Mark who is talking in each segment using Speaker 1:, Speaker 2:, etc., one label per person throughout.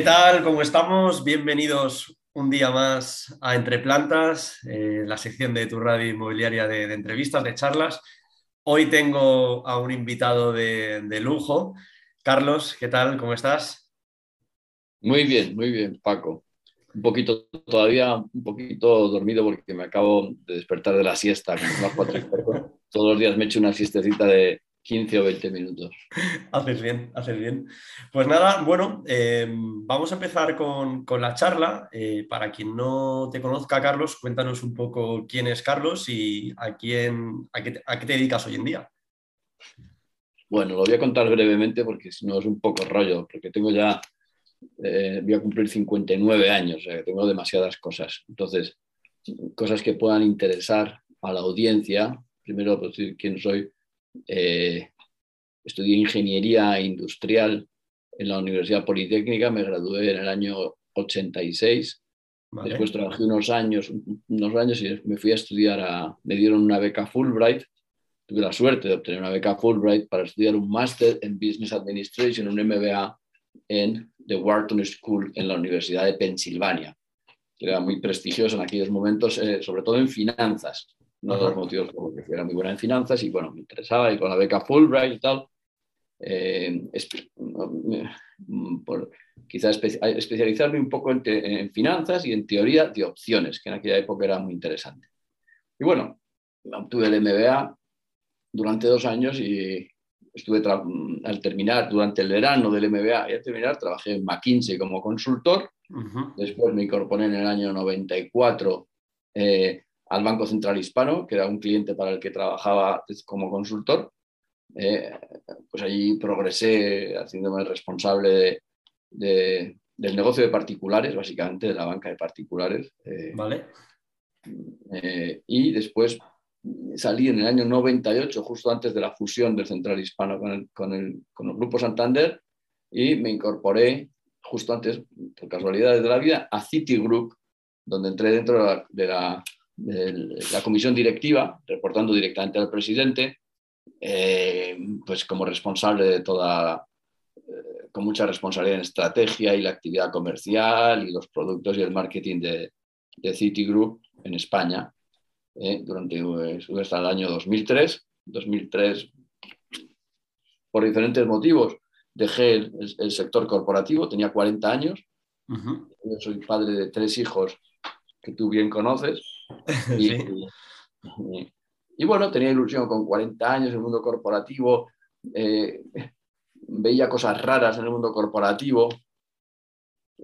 Speaker 1: ¿Qué tal? ¿Cómo estamos? Bienvenidos un día más a Entre Plantas, eh, la sección de tu radio inmobiliaria de, entrevistas, de charlas. Hoy tengo a un invitado de, lujo. Carlos, ¿qué tal? ¿Cómo estás?
Speaker 2: Muy bien, muy bien, Paco. Un poquito, todavía un poquito dormido porque me acabo de despertar de la siesta. Todos los días me echo una siestecita de, 15 o 20 minutos.
Speaker 1: haces bien, haces bien. Pues nada, bueno, em, vamos a empezar con, la charla. Eh, para quien no te conozca, Carlos, cuéntanos un poco quién es Carlos y a, quién, a, qué, te dedicas hoy en día.
Speaker 2: Bueno, lo voy a contar brevemente porque si no es un poco rollo, porque tengo ya, eh, voy a cumplir 59 años, tengo demasiadas cosas. Entonces, cosas que puedan interesar a la audiencia. Primero, pues, decir quién soy eh, estudié ingeniería industrial en la Universidad Politécnica, me gradué en el año 86. Después trabajé unos años, unos años y me fui a estudiar a, me dieron una beca Fulbright. Tuve la suerte de obtener una beca Fulbright para estudiar un máster en Business Administration, un MBA en The Wharton School en la Universidad de Pensilvania, que era muy prestigioso en aquellos momentos, eh, sobre todo en finanzas uno de los motivos por los que era muy buena en finanzas y bueno, me interesaba y con la beca Fulbright y tal, eh, por, quizás especializarme un poco en, finanzas y en teoría de opciones, que en aquella época era muy interesante. Y bueno, obtuve el MBA durante dos años y estuve al terminar, durante el verano del MBA y al terminar, trabajé en McKinsey como consultor. Después me incorporé en el año 94 eh, al Banco Central Hispano, que era un cliente para el que trabajaba como consultor. Eh, pues allí progresé haciéndome responsable del negocio de particulares, básicamente de la banca de particulares.
Speaker 1: Eh, vale.
Speaker 2: Eh, y después salí en el año 98, justo antes de la fusión del Central Hispano con el, con el, con el Grupo Santander, y me incorporé justo antes, por casualidades de la vida, a Citigroup, donde entré dentro de la la comisión directiva, reportando directamente al presidente, eh, pues como responsable de toda, eh, con mucha responsabilidad en estrategia y la actividad comercial y los productos y el marketing de, de Citigroup en España, eh, durante hasta el año 2003. 2003, por diferentes motivos, dejé el, sector corporativo, tenía 40 años, yo soy padre de tres hijos que tú bien conoces, Y, bueno, tenía ilusión con 40 años en el mundo corporativo, eh, veía cosas raras en el mundo corporativo,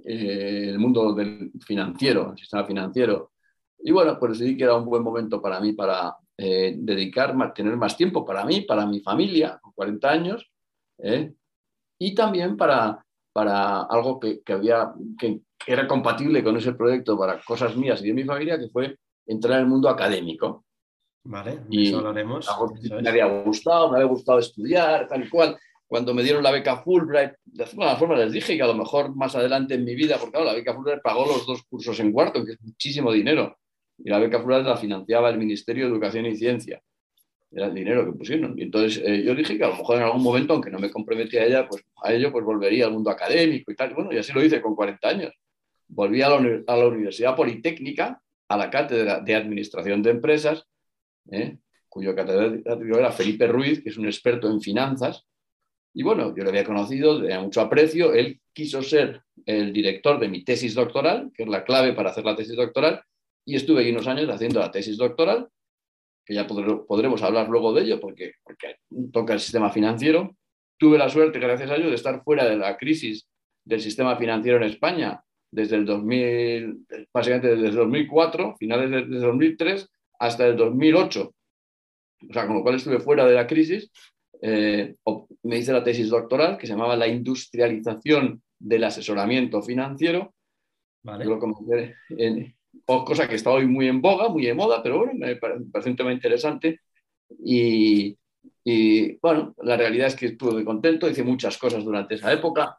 Speaker 2: eh, el mundo del financiero, el sistema financiero. Y bueno, pues decidí que era un buen momento para mí para eh, dedicar, tener más tiempo para mí, para mi familia, con 40 años, y también para, para algo que, había, que, era compatible con ese proyecto para cosas mías y de mi familia, que fue entrar en el mundo académico.
Speaker 1: Vale, y eso hablaremos.
Speaker 2: Me había gustado, me había gustado estudiar, tal y cual. Cuando me dieron la beca Fulbright, de alguna forma les dije que a lo mejor más adelante en mi vida, porque claro, la beca Fulbright pagó los dos cursos en cuarto, que es muchísimo dinero. Y la beca Fulbright la financiaba el Ministerio de Educación y Ciencia. Era el dinero que pusieron. Y entonces eh, yo dije que a lo mejor en algún momento, aunque no me comprometía a ella, pues a ello pues volvería al mundo académico y tal. Y bueno, y así lo hice con 40 años. Volví a la, a la Universidad Politécnica a la cátedra de Administración de Empresas, ¿eh? cuyo catedrático era Felipe Ruiz, que es un experto en finanzas. Y bueno, yo le había conocido, tenía mucho aprecio. Él quiso ser el director de mi tesis doctoral, que es la clave para hacer la tesis doctoral, y estuve ahí unos años haciendo la tesis doctoral, que ya podremos hablar luego de ello, porque, porque toca el sistema financiero. Tuve la suerte, gracias a ello, de estar fuera de la crisis del sistema financiero en España desde el 2000, básicamente desde el 2004, finales de, 2003, hasta el 2008. O sea, con lo cual estuve fuera de la crisis. Eh, me hice la tesis doctoral que se llamaba La industrialización del asesoramiento financiero. Vale. Yo lo en, cosa que está hoy muy en boga, muy en moda, pero bueno, me parece un tema interesante. Y, y bueno, la realidad es que estuve contento, hice muchas cosas durante esa época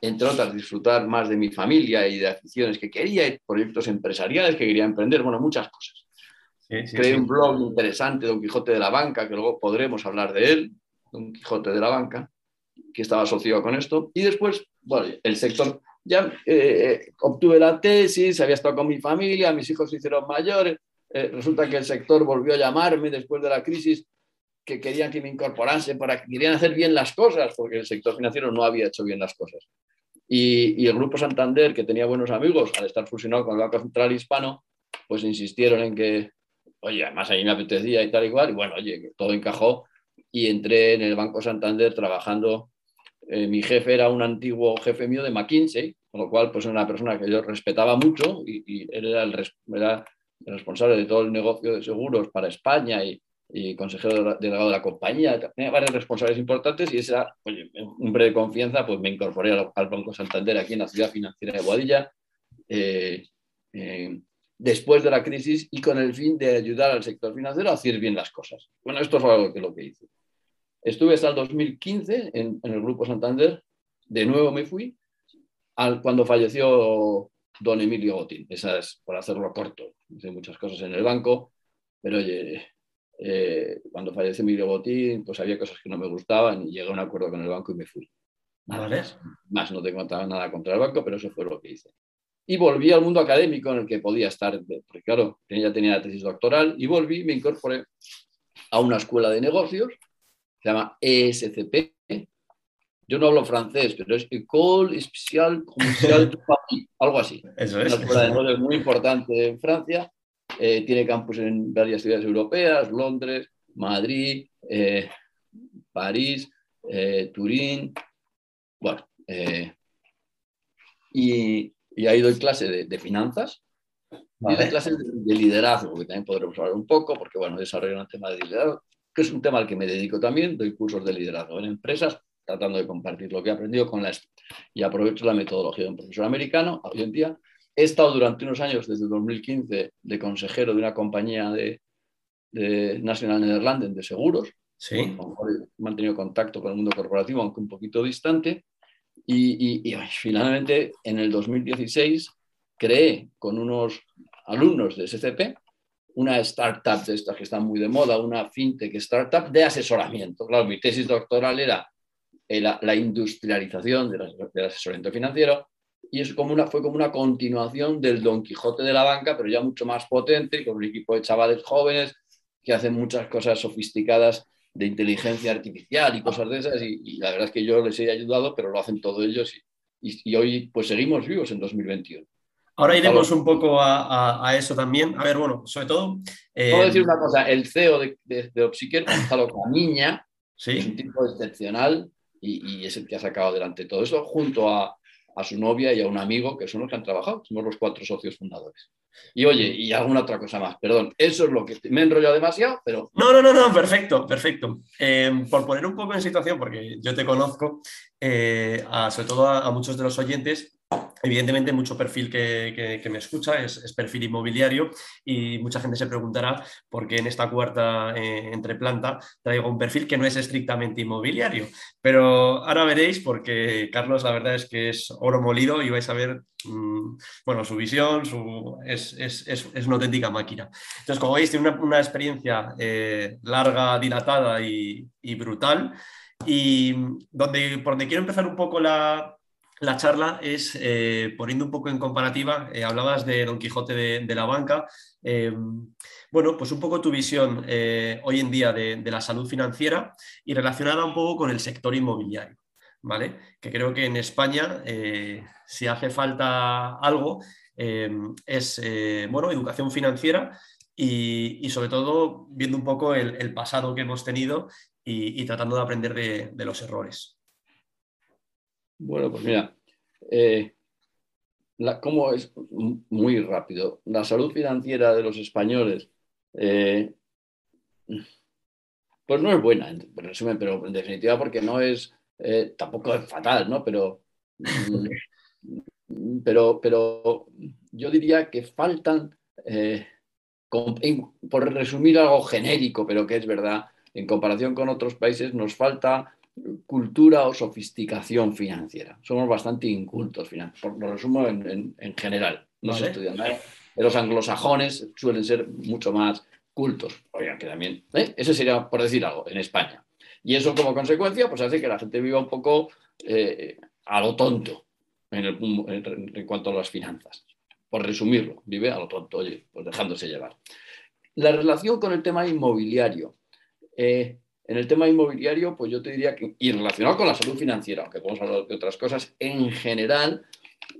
Speaker 2: entre otras, disfrutar más de mi familia y de aficiones que quería, y proyectos empresariales que quería emprender, bueno, muchas cosas. Creé un blog interesante, Don Quijote de la Banca, que luego podremos hablar de él, Don Quijote de la Banca, que estaba asociado con esto. Y después, bueno, el sector ya eh, obtuve la tesis, había estado con mi familia, mis hijos se hicieron mayores, eh, resulta que el sector volvió a llamarme después de la crisis que querían que me incorporase para que querían hacer bien las cosas, porque el sector financiero no había hecho bien las cosas. Y, el Grupo Santander, que tenía buenos amigos, al estar fusionado con el Banco Central Hispano, pues insistieron en que, oye, además a mí me apetecía y tal y cual, y bueno, oye, todo encajó y entré en el Banco Santander trabajando. Eh, mi jefe era un antiguo jefe mío de McKinsey, con lo cual pues una persona que yo respetaba mucho y, él era el, era el responsable de todo el negocio de seguros para España y, y consejero delegado de la compañía, tenía varios responsables importantes y ese era, oye, un hombre de confianza, pues me incorporé al, Banco Santander aquí en la ciudad financiera de Boadilla, eh, eh, después de la crisis y con el fin de ayudar al sector financiero a hacer bien las cosas. Bueno, esto fue algo que lo que hice. Estuve hasta el 2015 en, el Grupo Santander, de nuevo me fui, al, cuando falleció don Emilio Botín, esa es por hacerlo corto, hice muchas cosas en el banco, pero oye, eh, cuando falleció Emilio Botín, pues había cosas que no me gustaban y llegué a un acuerdo con el banco y me fui. Más, más no tengo nada contra el banco, pero eso fue lo que hice. Y volví al mundo académico en el que podía estar, porque claro, ya tenía la tesis doctoral, y volví, me incorporé a una escuela de negocios, se llama ESCP. Yo no hablo francés, pero es École Spéciale Commerciale de Paris, algo así.
Speaker 1: Eso es.
Speaker 2: Una escuela de negocios muy importante en Francia eh, tiene campus en varias ciudades europeas, Londres, Madrid, eh, París, eh, Turín. Bueno, y, ahí doy clase de, finanzas. Y doy clase de, liderazgo, que también podremos hablar un poco, porque bueno, desarrollo un tema de liderazgo, que es un tema al que me dedico también, doy cursos de liderazgo en empresas, tratando de compartir lo que he aprendido con la... y aprovecho la metodología de un profesor americano hoy en día He estado durante unos años, desde 2015, de consejero de una compañía de, National Netherlands de seguros.
Speaker 1: Sí.
Speaker 2: He mantenido contacto con el mundo corporativo, aunque un poquito distante. Y, finalmente, en el 2016, creé con unos alumnos de SCP una startup de estas que están muy de moda, una fintech startup de asesoramiento. Claro, mi tesis doctoral era la, industrialización del asesoramiento financiero y es como una, fue como una continuación del Don Quijote de la banca, pero ya mucho más potente, con un equipo de chavales jóvenes que hacen muchas cosas sofisticadas de inteligencia artificial y cosas de esas, y, la verdad es que yo les he ayudado, pero lo hacen todos ellos, y, hoy pues seguimos vivos en 2021.
Speaker 1: Ahora iremos un poco a, eso también. A ver, bueno, sobre todo...
Speaker 2: Eh... Puedo decir una cosa, el CEO de, de, de Opsiker, Gonzalo Camiña,
Speaker 1: ¿Sí?
Speaker 2: es un tipo excepcional y, y, es el que ha sacado adelante todo eso, junto a, a su novia y a un amigo, que son los que han trabajado, somos los cuatro socios fundadores. Y oye, y alguna otra cosa más, perdón, eso es lo que me he enrollado demasiado, pero...
Speaker 1: No, no, no, no, perfecto, perfecto. Eh, por poner un poco en situación, porque yo te conozco, eh, sobre todo a, muchos de los oyentes, Evidentemente, mucho perfil que, me escucha es, perfil inmobiliario y mucha gente se preguntará por qué en esta cuarta eh, entre planta traigo un perfil que no es estrictamente inmobiliario. Pero ahora veréis, porque Carlos, la verdad es que es oro molido y vais a ver mm, bueno, su visión, su, es, una auténtica máquina. Entonces, como veis, tiene una, experiencia eh, larga, dilatada y, y brutal. Y donde, por donde quiero empezar un poco la, la charla es, eh, poniendo un poco en comparativa, eh, hablabas de Don Quijote de, la banca. Eh, bueno, pues un poco tu visión hoy en día de, la salud financiera y relacionada un poco con el sector inmobiliario, ¿vale? Que creo que en España, si hace falta algo, es, bueno, educación financiera y, sobre todo viendo un poco el, pasado que hemos tenido y, tratando de aprender de los errores.
Speaker 2: Bueno, pues mira, eh, ¿cómo es? Muy rápido. La salud financiera de los españoles, eh, pues no es buena, en resumen, pero en definitiva porque no es, eh, tampoco es fatal, ¿no? Pero, mm, pero, pero yo diría que faltan, por resumir algo genérico, pero que es verdad, en comparación con otros países, nos falta cultura o sofisticación financiera. Somos bastante incultos, por lo resumo en, general. No se estudian nada. Los anglosajones suelen ser mucho más cultos. Oigan, que también. ¿eh? Ese sería, por decir algo, en España. Y eso, como consecuencia, pues hace que la gente viva un poco eh, a lo tonto. en, cuanto a las finanzas. Por resumirlo, vive a lo tonto, oye, pues dejándose llevar. La relación con el tema inmobiliario. Eh, en el tema inmobiliario, pues yo te diría que, y relacionado con la salud financiera, aunque podemos hablar de otras cosas, en general,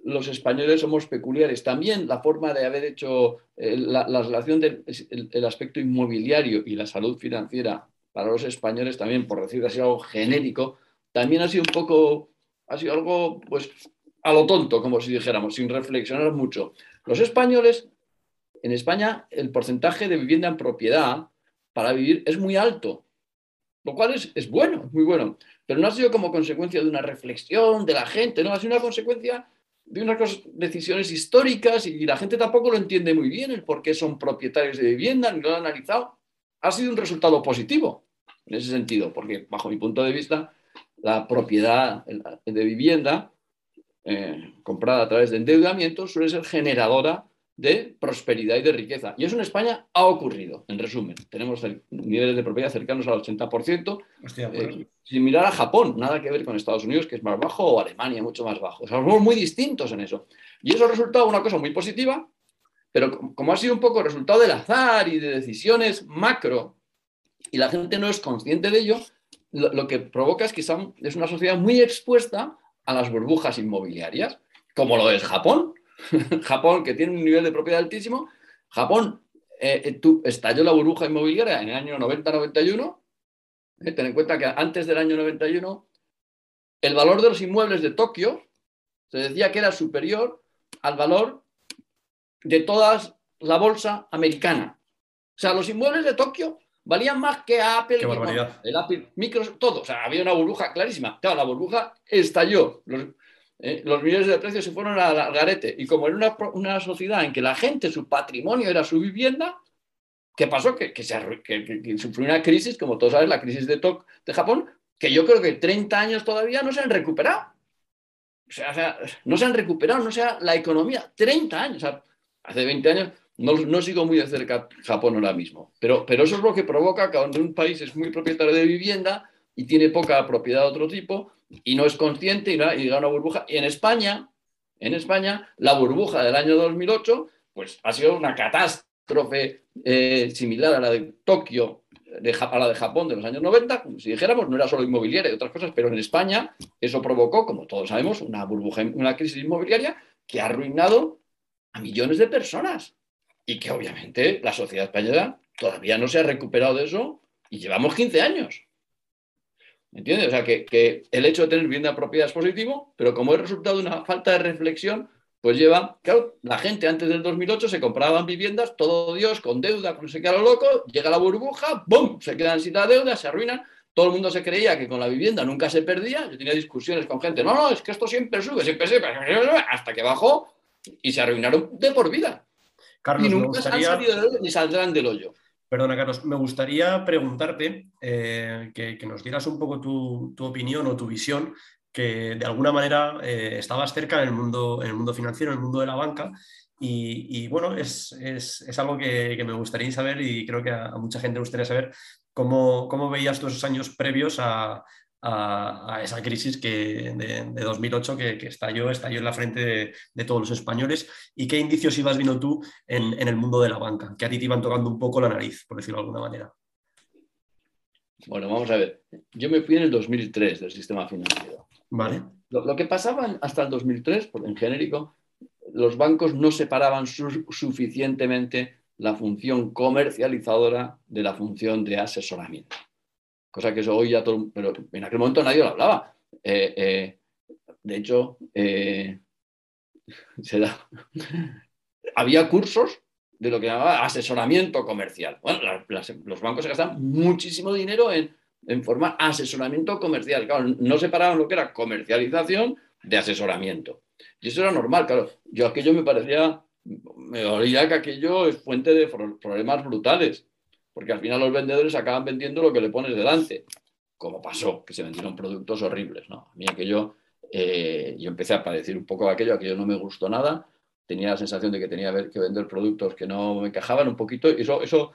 Speaker 2: los españoles somos peculiares. También la forma de haber hecho eh, la, relación del aspecto inmobiliario y la salud financiera para los españoles, también por decir así algo genérico, también ha sido un poco, ha sido algo, pues, a lo tonto, como si dijéramos, sin reflexionar mucho. Los españoles, en España, el porcentaje de vivienda en propiedad para vivir es muy alto lo cual es, bueno, es muy bueno, pero no ha sido como consecuencia de una reflexión de la gente, no, ha sido una consecuencia de unas decisiones históricas y la gente tampoco lo entiende muy bien el por qué son propietarios de vivienda, ni lo han analizado. Ha sido un resultado positivo en ese sentido, porque bajo mi punto de vista, la propiedad de vivienda eh, comprada a través de endeudamiento suele ser generadora de prosperidad y de riqueza. Y eso en España ha ocurrido, en resumen. Tenemos niveles de propiedad cercanos al 80%, eh, similar a Japón, nada que ver con Estados Unidos, que es más bajo, o Alemania, mucho más bajo. somos muy distintos en eso. Y eso ha resultado una cosa muy positiva, pero como ha sido un poco resultado del azar y de decisiones macro, y la gente no es consciente de ello, lo, que provoca es que es una sociedad muy expuesta a las burbujas inmobiliarias, como lo es Japón. Japón, que tiene un nivel de propiedad altísimo, Japón eh, eh, estalló la burbuja inmobiliaria en el año 90-91. Eh, ten en cuenta que antes del año 91 el valor de los inmuebles de Tokio se decía que era superior al valor de toda la bolsa americana. O sea, los inmuebles de Tokio valían más que Apple,
Speaker 1: el
Speaker 2: Apple, Microsoft, todo. O sea, había una burbuja clarísima. Claro, la burbuja estalló. ¿Eh? los millones de precios se fueron al garete. Y como era una, sociedad en que la gente, su patrimonio era su vivienda, ¿qué pasó? Que, se, sufrió una crisis, como todos saben, la crisis de, TOC de Japón, que yo creo que 30 años todavía no se han recuperado. O sea, no se han recuperado, no sea la economía, 30 años. hace 20 años no, sigo muy de cerca Japón ahora mismo, pero, pero eso es lo que provoca que cuando un país es muy propietario de vivienda y tiene poca propiedad de otro tipo, y no es consciente y, da una burbuja. Y en España, en España, la burbuja del año 2008, pues ha sido una catástrofe eh, similar a la de Tokio, a la de Japón de los años 90, como si dijéramos, no era solo inmobiliaria y otras cosas, pero en España eso provocó, como todos sabemos, una burbuja, una crisis inmobiliaria que ha arruinado a millones de personas y que obviamente la sociedad española todavía no se ha recuperado de eso y llevamos 15 años. ¿Entiendes? O sea, que, el hecho de tener vivienda propiedad es positivo, pero como es resultado de una falta de reflexión, pues lleva, claro, la gente antes del 2008 se compraban viviendas, todo Dios, con deuda, con ese lo loco, llega la burbuja, ¡bum! Se quedan sin la deuda, se arruinan. Todo el mundo se creía que con la vivienda nunca se perdía. Yo tenía discusiones con gente, no, no, es que esto siempre sube, siempre sube, hasta que bajó y se arruinaron de por vida.
Speaker 1: Carlos,
Speaker 2: y nunca han salido hoyo ni saldrán del hoyo.
Speaker 1: Perdona, Carlos, me gustaría preguntarte eh, que, nos dieras un poco tu, opinión o tu visión, que de alguna manera eh, estabas cerca en el, mundo, en el mundo financiero, en el mundo de la banca, y, bueno, es, algo que, me gustaría saber y creo que a, mucha gente le gustaría saber cómo, cómo veías tú esos años previos a, a, esa crisis que, de, 2008 que, estalló, estalló en la frente de, todos los españoles. ¿Y qué indicios ibas viendo tú en, el mundo de la banca? Que a ti te iban tocando un poco la nariz, por decirlo de alguna manera.
Speaker 2: Bueno, vamos a ver. Yo me fui en el 2003 del sistema financiero.
Speaker 1: Vale.
Speaker 2: Lo, que pasaba hasta el 2003, en genérico, los bancos no separaban suficientemente la función comercializadora de la función de asesoramiento cosa que eso hoy ya todo, pero en aquel momento nadie lo hablaba. Eh, eh, de hecho, eh, había cursos de lo que llamaba asesoramiento comercial. Bueno, los bancos se gastan muchísimo dinero en, en formar asesoramiento comercial. Claro, no separaban lo que era comercialización de asesoramiento. Y eso era normal, claro. Yo aquello me parecía, me olía que aquello es fuente de problemas brutales porque al final los vendedores acaban vendiendo lo que le pones delante, como pasó, que se vendieron productos horribles. ¿no? A mí aquello, eh, yo empecé a padecer un poco aquello, aquello no me gustó nada, tenía la sensación de que tenía que vender productos que no me encajaban un poquito, eso, eso,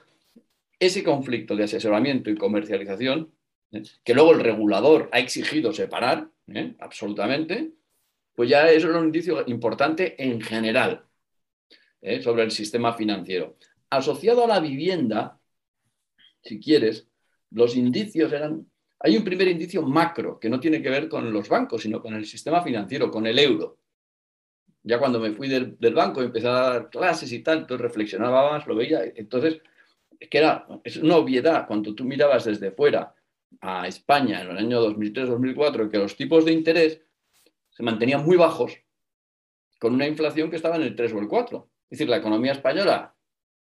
Speaker 2: ese conflicto de asesoramiento y comercialización, ¿eh? que luego el regulador ha exigido separar, ¿eh? absolutamente, pues ya eso es un indicio importante en general sobre el sistema financiero. Asociado a la vivienda, si quieres, los indicios eran... Hay un primer indicio macro que no tiene que ver con los bancos, sino con el sistema financiero, con el euro. Ya cuando me fui del, banco empecé a dar clases y tanto, reflexionaba más, lo veía. Entonces, es que era es una obviedad cuando tú mirabas desde fuera a España en el año 2003-2004 que los tipos de interés se mantenían muy bajos con una inflación que estaba en el 3 o el 4. Es decir, la economía española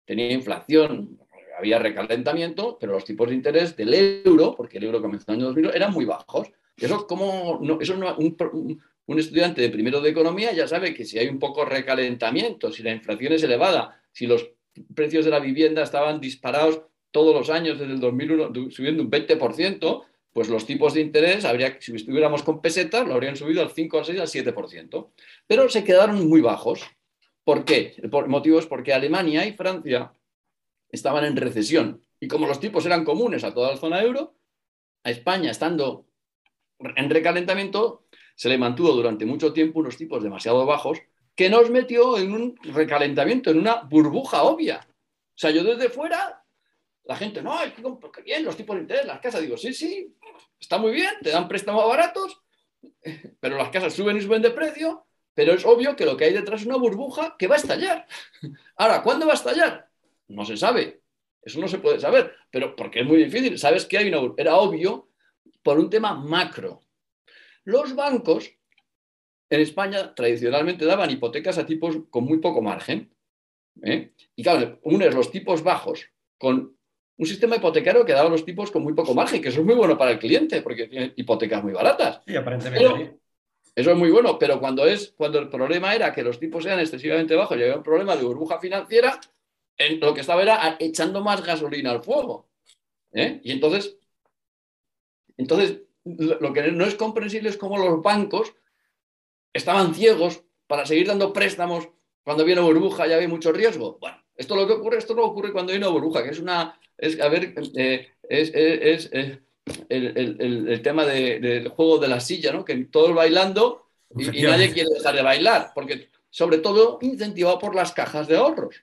Speaker 2: tenía inflación, había recalentamiento, pero los tipos de interés del euro, porque el euro comenzó en el año 2000, eran muy bajos. Eso, como eso un, un, estudiante de primero de economía ya sabe que si hay un poco recalentamiento, si la inflación es elevada, si los precios de la vivienda estaban disparados todos los años desde el 2001, subiendo un 20%, pues los tipos de interés, habría, si estuviéramos con pesetas, lo habrían subido al 5, al 6, al 7%. Pero se quedaron muy bajos. ¿Por qué? El motivo es porque Alemania y Francia estaban en recesión. Y como los tipos eran comunes a toda la zona euro, a España estando en recalentamiento, se le mantuvo durante mucho tiempo unos tipos demasiado bajos que nos metió en un recalentamiento, en una burbuja obvia. O sea, yo desde fuera, la gente, no, es que bien, los tipos de interés, las casas, digo, sí, sí, está muy bien, te dan préstamos baratos, pero las casas suben y suben de precio, pero es obvio que lo que hay detrás es una burbuja que va a estallar. Ahora, ¿cuándo va a estallar? No se sabe. Eso no se puede saber, pero porque es muy difícil. Sabes que hay una, era obvio por un tema macro. Los bancos en España tradicionalmente daban hipotecas a tipos con muy poco margen. ¿eh? Y claro, unes los tipos bajos con un sistema hipotecario que daba los tipos con muy poco margen, que eso es muy bueno para el cliente, porque tiene hipotecas muy baratas.
Speaker 1: Sí, aparentemente.
Speaker 2: eso es muy bueno, pero cuando, es, cuando el problema era que los tipos eran excesivamente bajos y había un problema de burbuja financiera, lo que estaba era echando más gasolina al fuego. ¿eh? Y entonces, entonces, lo que no es comprensible es cómo los bancos estaban ciegos para seguir dando préstamos cuando viene burbuja y había mucho riesgo. Bueno, esto lo que ocurre, esto no ocurre cuando hay una burbuja, que es una, es, a ver, eh, es, eh, el, tema del juego de la silla, ¿no? Que todos bailando y, nadie quiere dejar de bailar, porque sobre todo incentivado por las cajas de ahorros.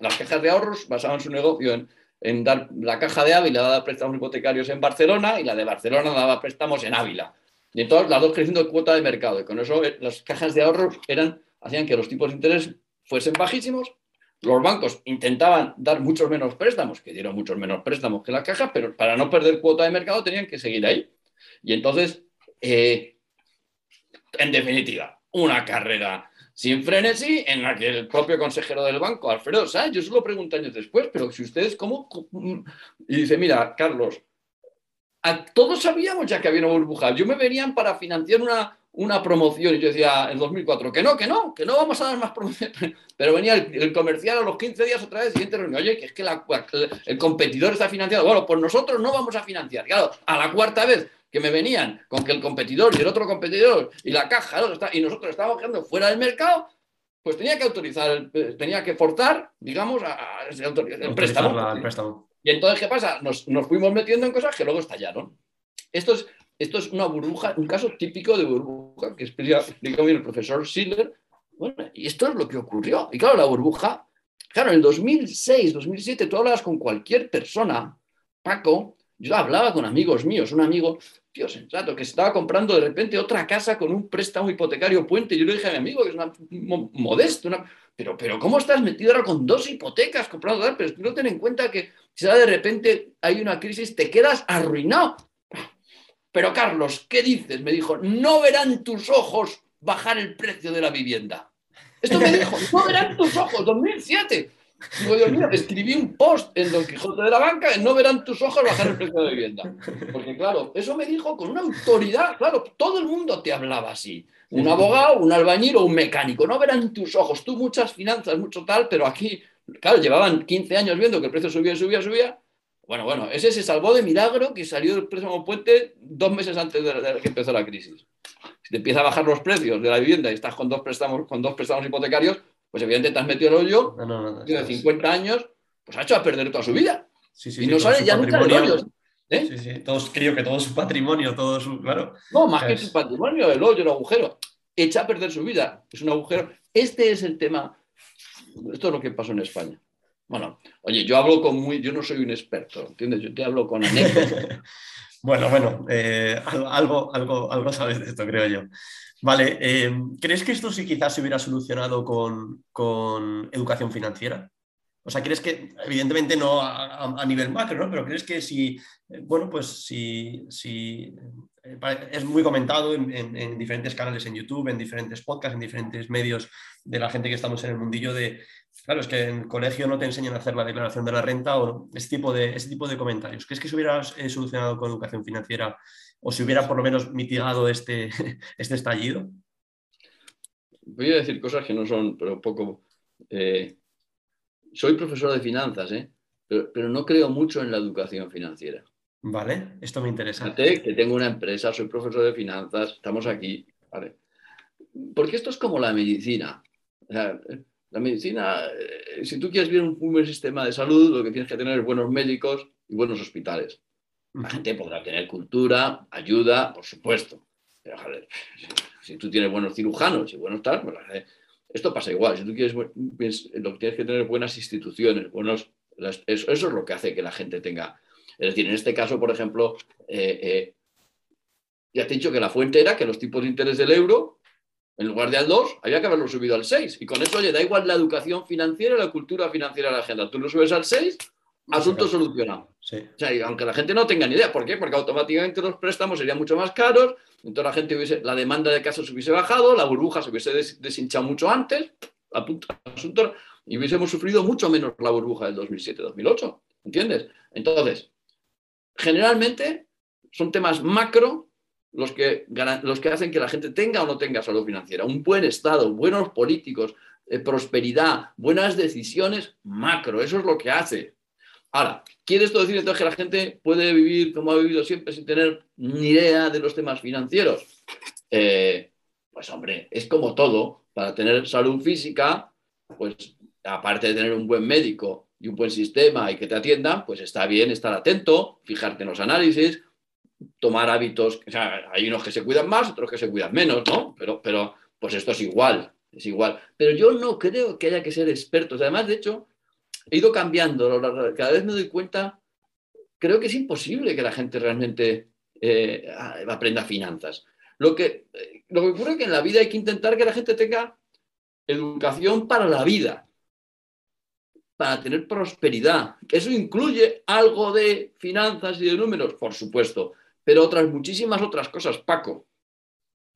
Speaker 2: Las cajas de ahorros basaban su negocio en, dar la caja de Ávila daba préstamos hipotecarios en Barcelona y la de Barcelona daba préstamos en Ávila. Y entonces las dos creciendo cuota de mercado. Y con eso eh, las cajas de ahorro eran, hacían que los tipos de interés fuesen bajísimos. Los bancos intentaban dar muchos menos préstamos, que dieron muchos menos préstamos que las cajas, pero para no perder cuota de mercado tenían que seguir ahí. Y entonces, eh, en definitiva, una carrera sin frenesí en la que el propio consejero del banco, Alfredo ¿sabes? yo se lo pregunto años después, pero si ustedes, ¿cómo? Y dice, mira, Carlos, todos sabíamos ya que había una burbuja. Yo me venían para financiar una, una promoción y yo decía en 2004 que no, que no, que no vamos a dar más promoción. Pero venía el, comercial a los 15 días otra vez, siguiente reunión, oye, que es que el, competidor está financiado. Bueno, pues nosotros no vamos a financiar. Claro, a la cuarta vez que me venían con que el competidor y el otro competidor y la caja y nosotros estábamos quedando fuera del mercado, pues tenía que autorizar, tenía que forzar, digamos, a, el préstamo. Y entonces, ¿qué pasa? Nos, fuimos metiendo en cosas que luego estallaron. Esto es, esto es una burbuja, un caso típico de burbuja que explica, bien el profesor Schiller. Bueno, y esto es lo que ocurrió. Y claro, la burbuja, claro, en el 2006, 2007, tú hablabas con cualquier persona, Paco, yo hablaba con amigos míos, un amigo, tío sensato, que estaba comprando de repente otra casa con un préstamo hipotecario puente. Yo le dije a mi amigo, que es una, modesto, una, pero, pero ¿cómo estás metido ahora con dos hipotecas comprando? Pero no ten en cuenta que si de repente hay una crisis, te quedas arruinado. Pero Carlos, ¿qué dices? Me dijo, no verán tus ojos bajar el precio de la vivienda. Esto me dijo, no verán tus ojos, 2007. Digo, Dios mío, escribí un post en Don Quijote de la Banca en no verán tus ojos bajar el precio de la vivienda. Porque claro, eso me dijo con una autoridad, claro, todo el mundo te hablaba así un abogado, un albañil o un mecánico. No verán tus ojos, tú muchas finanzas, mucho tal, pero aquí, claro, llevaban 15 años viendo que el precio subía, subía, subía. Bueno, bueno, ese se salvó de milagro que salió del préstamo puente dos meses antes de, que empezó la crisis. Si te empieza a bajar los precios de la vivienda y estás con dos préstamos, con dos préstamos hipotecarios, pues evidentemente te has metido el hoyo, de 50 años, pues ha hecho a perder toda su vida. y no sale ya nunca el hoyo.
Speaker 1: ¿Eh? Sí, sí, todos, creo que todo su patrimonio, todo su, claro.
Speaker 2: No, más que su patrimonio, el hoyo, el agujero. echa a perder su vida. Es un agujero. Este es el tema. Esto es lo que pasó en España. Bueno, oye, yo hablo con muy. Yo no soy un experto, ¿entiendes? Yo te hablo con anécdotas.
Speaker 1: bueno, bueno, eh, algo, algo, algo sabes de esto, creo yo. Vale, eh, ¿crees que esto sí quizás se hubiera solucionado con, con educación financiera? O sea, ¿crees que, evidentemente no a, nivel macro, ¿no? Pero crees que si, eh, bueno, pues si, si eh, es muy comentado en, diferentes canales en YouTube, en diferentes podcasts, en diferentes medios de la gente que estamos en el mundillo de, claro, es que en el colegio no te enseñan a hacer la declaración de la renta o ese tipo de, ese tipo de comentarios. ¿Crees que se hubiera eh, solucionado con educación financiera o si hubiera por lo menos mitigado este, este estallido?
Speaker 2: Voy a decir cosas que no son, pero poco soy profesor de finanzas, ¿eh? pero, no creo mucho en la educación financiera.
Speaker 1: Vale, esto me interesa.
Speaker 2: Fíjate que tengo una empresa, soy profesor de finanzas, estamos aquí, ¿vale? Porque esto es como la medicina. la medicina, eh, si tú quieres ver un buen sistema de salud, lo que tienes que tener es buenos médicos y buenos hospitales. La gente podrá tener cultura, ayuda, por supuesto. Pero, joder, si tú tienes buenos cirujanos y buenos tal, pues esto pasa igual. Si tú quieres, lo que tienes que tener buenas instituciones, buenos, eso, es lo que hace que la gente tenga. Es decir, en este caso, por ejemplo, eh, eh, ya te he dicho que la fuente era que los tipos de interés del euro, en lugar de al 2, había que haberlo subido al 6. Y con eso, oye, da igual la educación financiera la cultura financiera de la agenda. Tú lo subes al 6 asunto solucionado. aunque la gente no tenga ni idea. ¿Por qué? Porque automáticamente los préstamos serían mucho más caros, entonces la gente hubiese, la demanda de casos se hubiese bajado, la burbuja se hubiese deshinchado mucho antes, asunto, y hubiésemos sufrido mucho menos la burbuja del 2007-2008. ¿Entiendes? Entonces, generalmente son temas macro los que, los que hacen que la gente tenga o no tenga salud financiera. Un buen Estado, buenos políticos, eh, prosperidad, buenas decisiones, macro. Eso es lo que hace. Ahora, ¿quiere esto decir entonces que la gente puede vivir como ha vivido siempre sin tener ni idea de los temas financieros? Eh, pues hombre, es como todo. Para tener salud física, pues aparte de tener un buen médico y un buen sistema y que te atiendan, pues está bien estar atento, fijarte en los análisis, tomar hábitos, o sea, hay unos que se cuidan más, otros que se cuidan menos, ¿no? Pero, pero pues esto es igual, es igual. Pero yo no creo que haya que ser expertos. Además, de hecho, he ido cambiando, cada vez me doy cuenta, creo que es imposible que la gente realmente eh, aprenda finanzas. Lo que, lo que ocurre es que en la vida hay que intentar que la gente tenga educación para la vida, para tener prosperidad. Eso incluye algo de finanzas y de números, por supuesto, pero otras muchísimas otras cosas, Paco,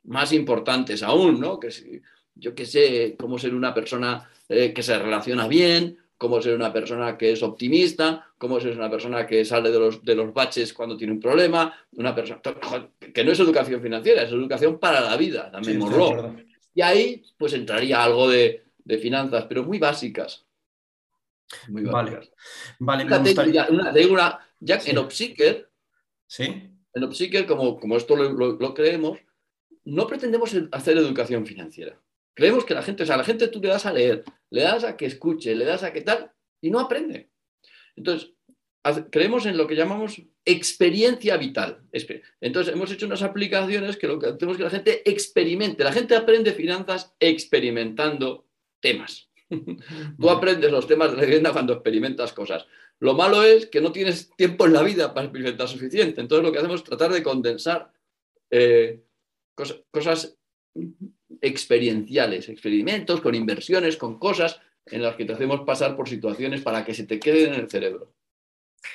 Speaker 2: más importantes aún, ¿no? Que yo qué sé, cómo ser una persona eh, que se relaciona bien, cómo ser una persona que es optimista, cómo ser una persona que sale de los, de los baches cuando tiene un problema, una persona que no es educación financiera, es educación para la vida, también Y ahí pues entraría algo de, finanzas, pero muy básicas.
Speaker 1: Muy básicas. Vale,
Speaker 2: vale ya en Opsiker,
Speaker 1: ¿Sí?
Speaker 2: en Opsiker, como, como esto lo creemos, no pretendemos hacer educación financiera. Creemos que la gente, o sea, la gente tú le das a leer, le das a que escuche, le das a que tal, y no aprende. Entonces, creemos en lo que llamamos experiencia vital. Entonces, hemos hecho unas aplicaciones que lo que hacemos es que la gente experimente. La gente aprende finanzas experimentando temas. Tú aprendes los temas de la vivienda cuando experimentas cosas. Lo malo es que no tienes tiempo en la vida para experimentar suficiente. Entonces, lo que hacemos es tratar de condensar eh, cosas experienciales, experimentos con inversiones, con cosas en las que te hacemos pasar por situaciones para que se te queden en el cerebro.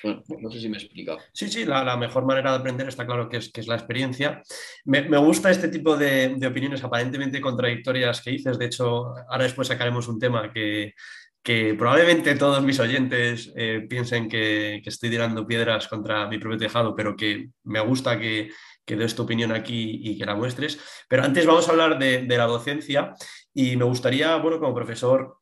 Speaker 2: Bueno, no sé si me he explicado.
Speaker 1: Sí, sí, la, mejor manera de aprender está claro que es, que es la experiencia. Me, gusta este tipo de, opiniones aparentemente contradictorias que dices. De hecho, ahora después sacaremos un tema que, probablemente todos mis oyentes eh, piensen que, que, estoy tirando piedras contra mi propio tejado, pero que me gusta que, que des tu opinión aquí y que la muestres. Pero antes vamos a hablar de, la docencia y me gustaría, bueno, como profesor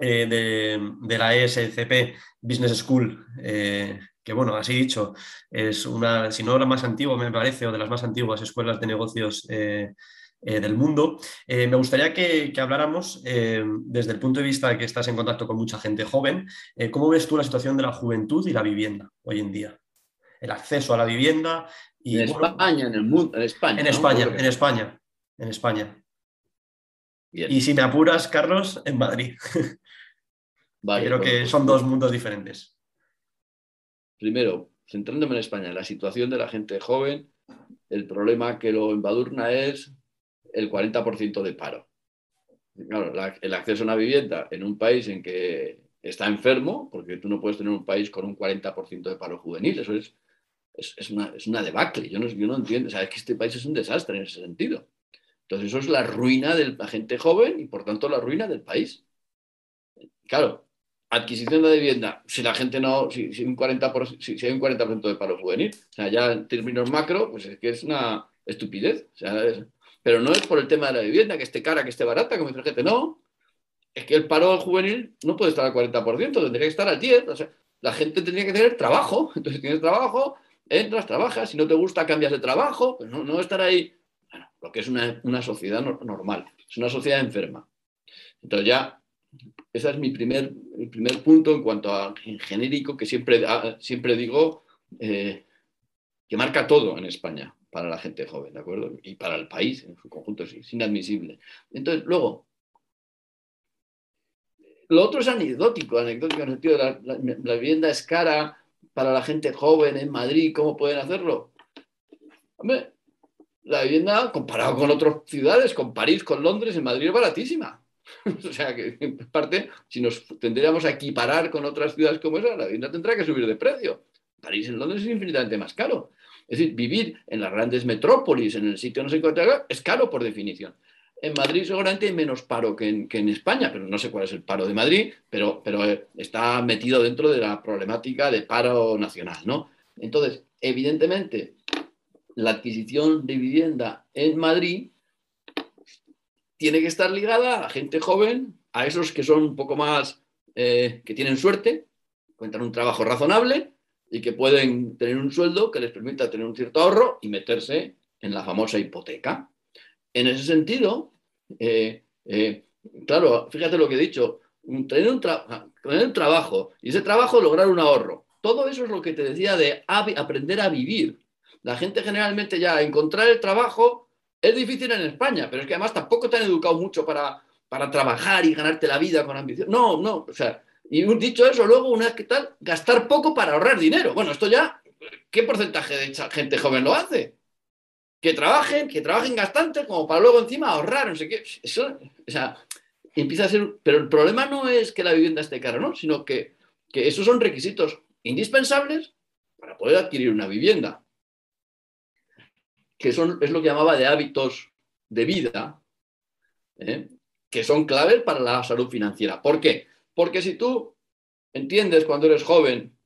Speaker 1: eh, de, la ESCP Business School, eh, que bueno, así dicho, es una, si no la más antigua, me parece, o de las más antiguas escuelas de negocios eh, del mundo, me gustaría que habláramos desde el punto de vista de que estás en contacto con mucha gente joven, ¿cómo ves tú la situación de la juventud y la vivienda hoy en día? El acceso a la vivienda,
Speaker 2: en España, en el mundo, en España.
Speaker 1: En España, en España, en España. Y si me apuras, Carlos, en Madrid. Creo que
Speaker 2: pues,
Speaker 1: son dos mundos diferentes.
Speaker 2: Primero, centrándome en España, la situación de la gente joven, el problema que lo embadurna es el 40% de paro. Claro, el acceso a una vivienda en un país en que está enfermo, porque tú no puedes tener un país con un 40% de paro juvenil, eso es, es, una, debacle, yo no, yo no entiendo, o es que este país es un desastre en ese sentido. Entonces eso es la ruina de la gente joven y por tanto la ruina del país. Claro, adquisición de vivienda, si la gente no, si, un 40%, si, hay un 40% de paro juvenil, o sea, ya en términos macro, pues es que es una estupidez. pero no es por el tema de la vivienda, que esté cara, que esté barata, como dice la gente, no. Es que el paro juvenil no puede estar al 40%, tendría que estar al 10%. O sea, la gente tendría que tener trabajo. Entonces, si tienes trabajo, entras, trabajas. Si no te gusta, cambias de trabajo. Pues no, no estar ahí. Bueno, lo que es una, una sociedad normal. Es una sociedad enferma. Entonces, ya ese es mi primer, primer punto en cuanto a en genérico, que siempre, ah, siempre digo eh, que marca todo en España para la gente joven, ¿de acuerdo? Y para el país en su conjunto es inadmisible. Entonces, luego, lo otro es anecdótico, anecdótico en el sentido de la, la vivienda es cara para la gente joven en Madrid, ¿cómo pueden hacerlo? Hombre, la vivienda, comparado con otras ciudades, con París, con Londres, en Madrid es baratísima. o sea que, en parte, si nos tendríamos a equiparar con otras ciudades como esa, la vivienda tendrá que subir de precio. París en Londres es infinitamente más caro. Es decir, vivir en las grandes metrópolis, en el sitio no sé cuánto, es caro por definición. En Madrid seguramente hay menos paro que en, España, pero no sé cuál es el paro de Madrid, pero, eh, está metido dentro de la problemática de paro nacional, ¿no? Entonces, evidentemente, la adquisición de vivienda en Madrid tiene que estar ligada a gente joven, a esos que son un poco más, eh, que tienen suerte, cuentan un trabajo razonable y que pueden tener un sueldo que les permita tener un cierto ahorro y meterse en la famosa hipoteca. En ese sentido, eh, eh, claro, fíjate lo que he dicho, tener un, trabajo y ese trabajo lograr un ahorro. Todo eso es lo que te decía de aprender a vivir. La gente generalmente ya encontrar el trabajo es difícil en España, pero es que además tampoco te han educado mucho para, para trabajar y ganarte la vida con ambición. No, no, o sea, y dicho eso, luego una vez que tal, gastar poco para ahorrar dinero. Bueno, esto ya, ¿qué porcentaje de gente joven lo hace? Que trabajen, que trabajen bastante, como para luego encima ahorrar, no sé qué. Eso, o sea, empieza a ser. Pero el problema no es que la vivienda esté cara, ¿no? Sino que, que esos son requisitos indispensables para poder adquirir una vivienda que son, es lo que llamaba de hábitos de vida, ¿eh? que son claves para la salud financiera. ¿Por qué? Porque si tú entiendes cuando eres joven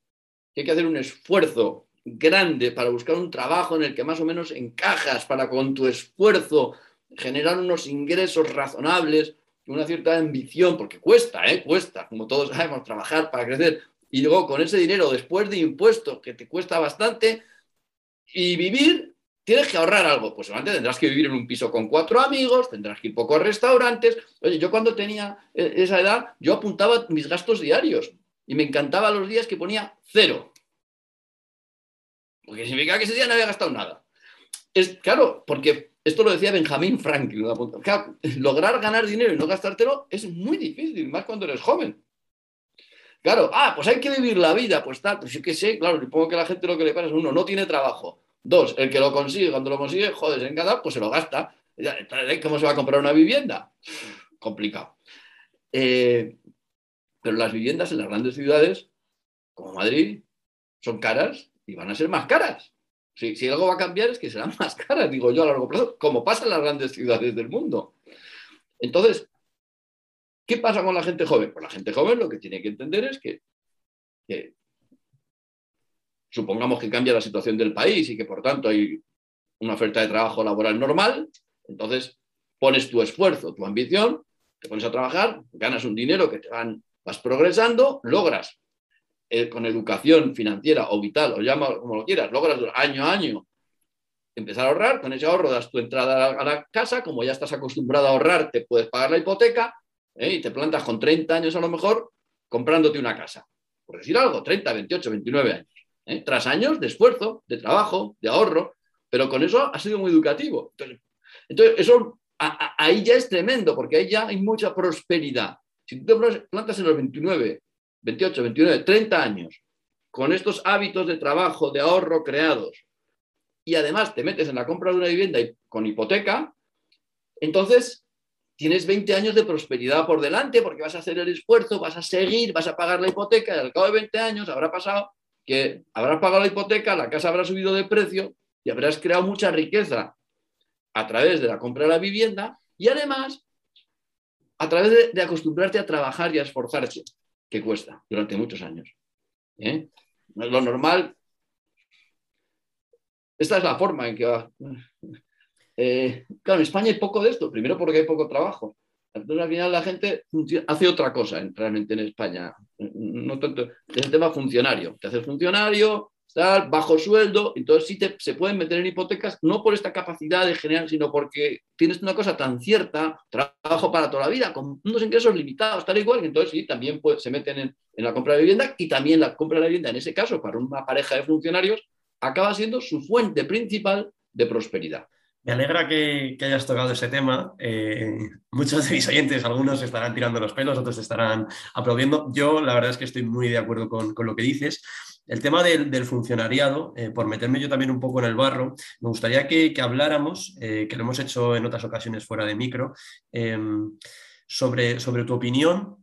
Speaker 2: que hay que hacer un esfuerzo grande para buscar un trabajo en el que más o menos encajas, para con tu esfuerzo generar unos ingresos razonables, una cierta ambición, porque cuesta, ¿eh? cuesta, como todos sabemos, trabajar para crecer, y luego con ese dinero, después de impuestos, que te cuesta bastante, y vivir tienes que ahorrar algo. Pues antes tendrás que vivir en un piso con cuatro amigos, tendrás que ir pocos restaurantes. Oye, yo cuando tenía eh, esa edad, yo apuntaba mis gastos diarios y me encantaba los días que ponía cero. Porque significa que ese día no había gastado nada. Es claro, porque esto lo decía Benjamin Franklin. lograr ganar dinero y no gastártelo es muy difícil, más cuando eres joven. Claro, ah, pues hay que vivir la vida, pues tal, pues yo qué sé, claro, supongo que la gente lo que le pasa es uno, no tiene trabajo Dos, el que lo consigue, cuando lo consigue, joder, en cada, pues se lo gasta. ¿Cómo se va a comprar una vivienda? Complicado. Eh, pero las viviendas en las grandes ciudades, como Madrid, son caras y van a ser más caras. Si, si, algo va a cambiar es que serán más caras, digo yo, a largo plazo, como pasa en las grandes ciudades del mundo. Entonces, ¿qué pasa con la gente joven? Pues la gente joven lo que tiene que entender es que supongamos que cambia la situación del país y que por tanto hay una oferta de trabajo laboral normal, entonces pones tu esfuerzo, tu ambición, te pones a trabajar, ganas un dinero que te van, vas progresando, logras eh, con educación financiera o vital, o llama como lo quieras, logras año a año empezar a ahorrar, con ese ahorro das tu entrada a la, casa, como ya estás acostumbrado a ahorrar, te puedes pagar la hipoteca ¿eh? y te plantas con 30 años a lo mejor comprándote una casa. Por decir algo, 30, 28, 29 años. ¿eh? tras años de esfuerzo, de trabajo, de ahorro, pero con eso ha sido muy educativo. Entonces, eso ahí ya es tremendo, porque ahí ya hay mucha prosperidad. Si tú te plantas en los 29, 28, 29, 30 años, con estos hábitos de trabajo, de ahorro creados, y además te metes en la compra de una vivienda con hipoteca, entonces tienes 20 años de prosperidad por delante porque vas a hacer el esfuerzo, vas a seguir, vas a pagar la hipoteca y al cabo de 20 años habrá pasado que habrás pagado la hipoteca, la casa habrá subido de precio y habrás creado mucha riqueza a través de la compra de la vivienda y además a través de, acostumbrarte a trabajar y a esforzarte, que cuesta durante muchos años. ¿eh? Lo normal, esta es la forma en que va. Eh, claro, en España hay poco de esto, primero porque hay poco trabajo. Entonces, al final la gente hace otra cosa realmente en España. No tanto, es el tema funcionario. Te haces funcionario, bajo sueldo, entonces sí se pueden meter en hipotecas, no por esta capacidad de generar, sino porque tienes una cosa tan cierta, trabajo para toda la vida, con unos ingresos limitados, tal igual, que entonces sí, también se meten en, en, la compra de vivienda y también la compra de la vivienda, en ese caso, para una pareja de funcionarios, acaba siendo su fuente principal de prosperidad.
Speaker 1: Me alegra que, hayas tocado ese tema. Eh, muchos de mis oyentes, algunos estarán tirando los pelos, otros estarán aplaudiendo. Yo la verdad es que estoy muy de acuerdo con, lo que dices. El tema del, funcionariado, eh, por meterme yo también un poco en el barro, me gustaría que, habláramos, eh, que lo hemos hecho en otras ocasiones fuera de micro, em, sobre, sobre, tu opinión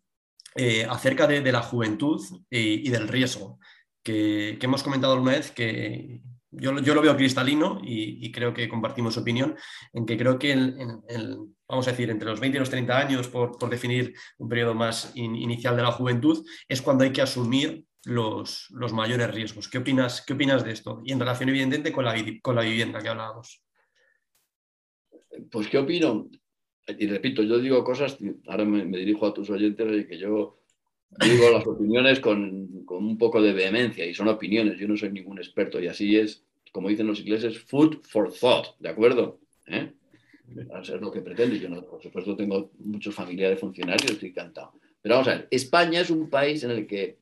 Speaker 1: acerca de, la juventud y, del riesgo, que, hemos comentado alguna vez que, yo, lo veo cristalino y, creo que compartimos opinión en que creo que, vamos a decir, entre los 20 y los 30 años, por, definir un periodo más inicial de la juventud, es cuando hay que asumir los, mayores riesgos. ¿Qué opinas, ¿Qué opinas de esto? Y en relación, evidentemente, con la, con la vivienda que hablábamos.
Speaker 2: Pues, ¿qué opino? Y repito, yo digo cosas, ahora me, dirijo a tus oyentes, y que yo digo las opiniones con, un poco de vehemencia y son opiniones, yo no soy ningún experto y así es, como dicen los ingleses, food for thought, ¿de acuerdo? ¿Eh? A ser lo que pretende. Yo, no, por supuesto, tengo muchos familiares funcionarios, estoy encantado. Pero vamos a ver, España es un país en el que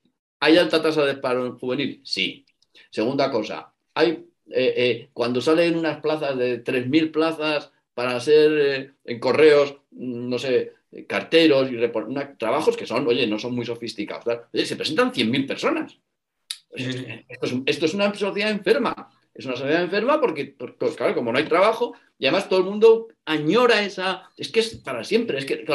Speaker 2: hay alta tasa de paro juvenil, sí. Segunda cosa, hay eh, eh, cuando salen unas plazas de 3.000 plazas para ser en correos, no sé, carteros y trabajos que son, oye, no son muy sofisticados. Oye, se presentan 100.000 personas. Esto es, una sociedad enferma. Es una sociedad enferma porque, pues, claro, como no hay trabajo, y además todo el mundo añora esa. Es que es para siempre. Es que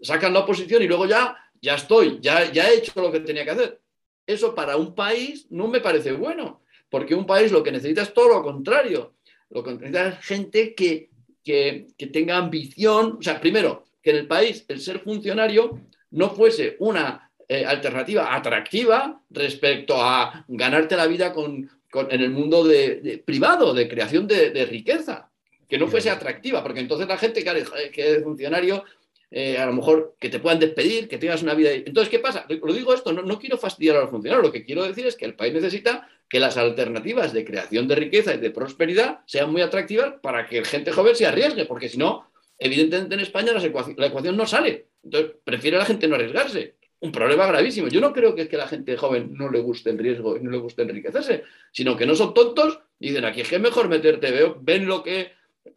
Speaker 2: sacan la oposición y luego ya, ya estoy, ya, ya he hecho lo que tenía que hacer. Eso para un país no me parece bueno, porque un país lo que necesita es todo lo contrario. Lo que necesita es gente que, que, que tenga ambición. O sea, primero, que en el país el ser funcionario no fuese una eh, alternativa atractiva respecto a ganarte la vida con, en el mundo de, privado, de creación de, riqueza, que no fuese atractiva, porque entonces la gente que, es funcionario, eh, a lo mejor que te puedan despedir, que tengas una vida... Entonces, ¿qué pasa? Lo digo esto, no, no quiero fastidiar a los funcionarios, lo que quiero decir es que el país necesita que las alternativas de creación de riqueza y de prosperidad sean muy atractivas para que gente joven se arriesgue, porque si no, evidentemente en España la ecuación, no sale. Entonces, prefiere la gente no arriesgarse. Un problema gravísimo. Yo no creo que que la gente joven no le guste el riesgo y no le guste enriquecerse, sino que no son tontos y dicen aquí es que es mejor meterte. Veo, ven lo que,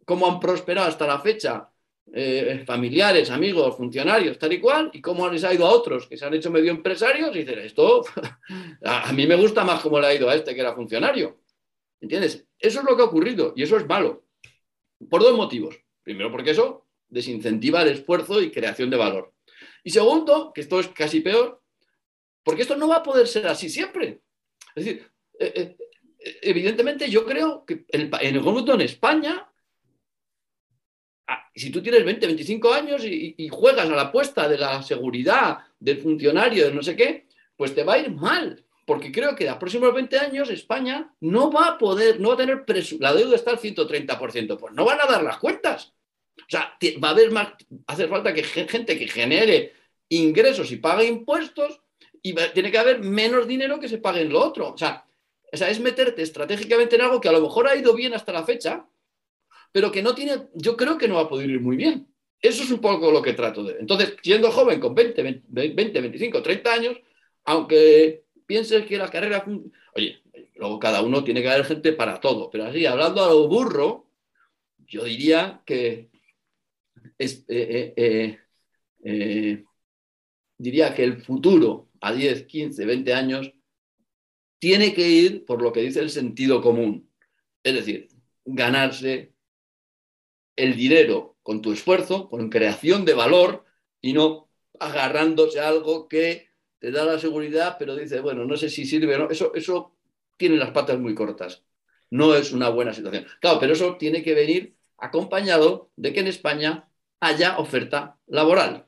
Speaker 2: cómo han prosperado hasta la fecha eh, familiares, amigos, funcionarios, tal y cual, y cómo les ha ido a otros que se han hecho medio empresarios y dicen esto, a, mí me gusta más cómo le ha ido a este que era funcionario. ¿Entiendes? Eso es lo que ha ocurrido y eso es malo. Por dos motivos. Primero porque eso desincentiva el esfuerzo y creación de valor. Y segundo, que esto es casi peor, porque esto no va a poder ser así siempre. Es decir, eh, eh, evidentemente yo creo que en el, en España, si tú tienes 20, 25 años y, juegas a la apuesta de la seguridad del funcionario, de no sé qué, pues te va a ir mal porque creo que en los próximos 20 años España no va a poder, no va a tener la deuda está al 130%, pues no van a dar las cuentas. O sea, va a haber más, hace falta que gente que genere ingresos y pague impuestos y tiene que haber menos dinero que se pague en lo otro. O sea, es meterte estratégicamente en algo que a lo mejor ha ido bien hasta la fecha, pero que no tiene, yo creo que no va a poder ir muy bien. Eso es un poco lo que trato de. Entonces, siendo joven con 20, 20 25, 30 años, aunque pienses que la carrera... Oye, luego cada uno tiene que haber gente para todo, pero así, hablando a lo burro, yo diría que diría que el futuro a 10, 15, 20 años tiene que ir por lo que dice el sentido común. Es decir, ganarse el dinero con tu esfuerzo, con creación de valor y no agarrándose a algo que te da la seguridad, pero dice, bueno, no sé si sirve o no. Eso, eso tiene las patas muy cortas. No es una buena situación. Claro, pero eso tiene que venir acompañado de que en España haya oferta laboral,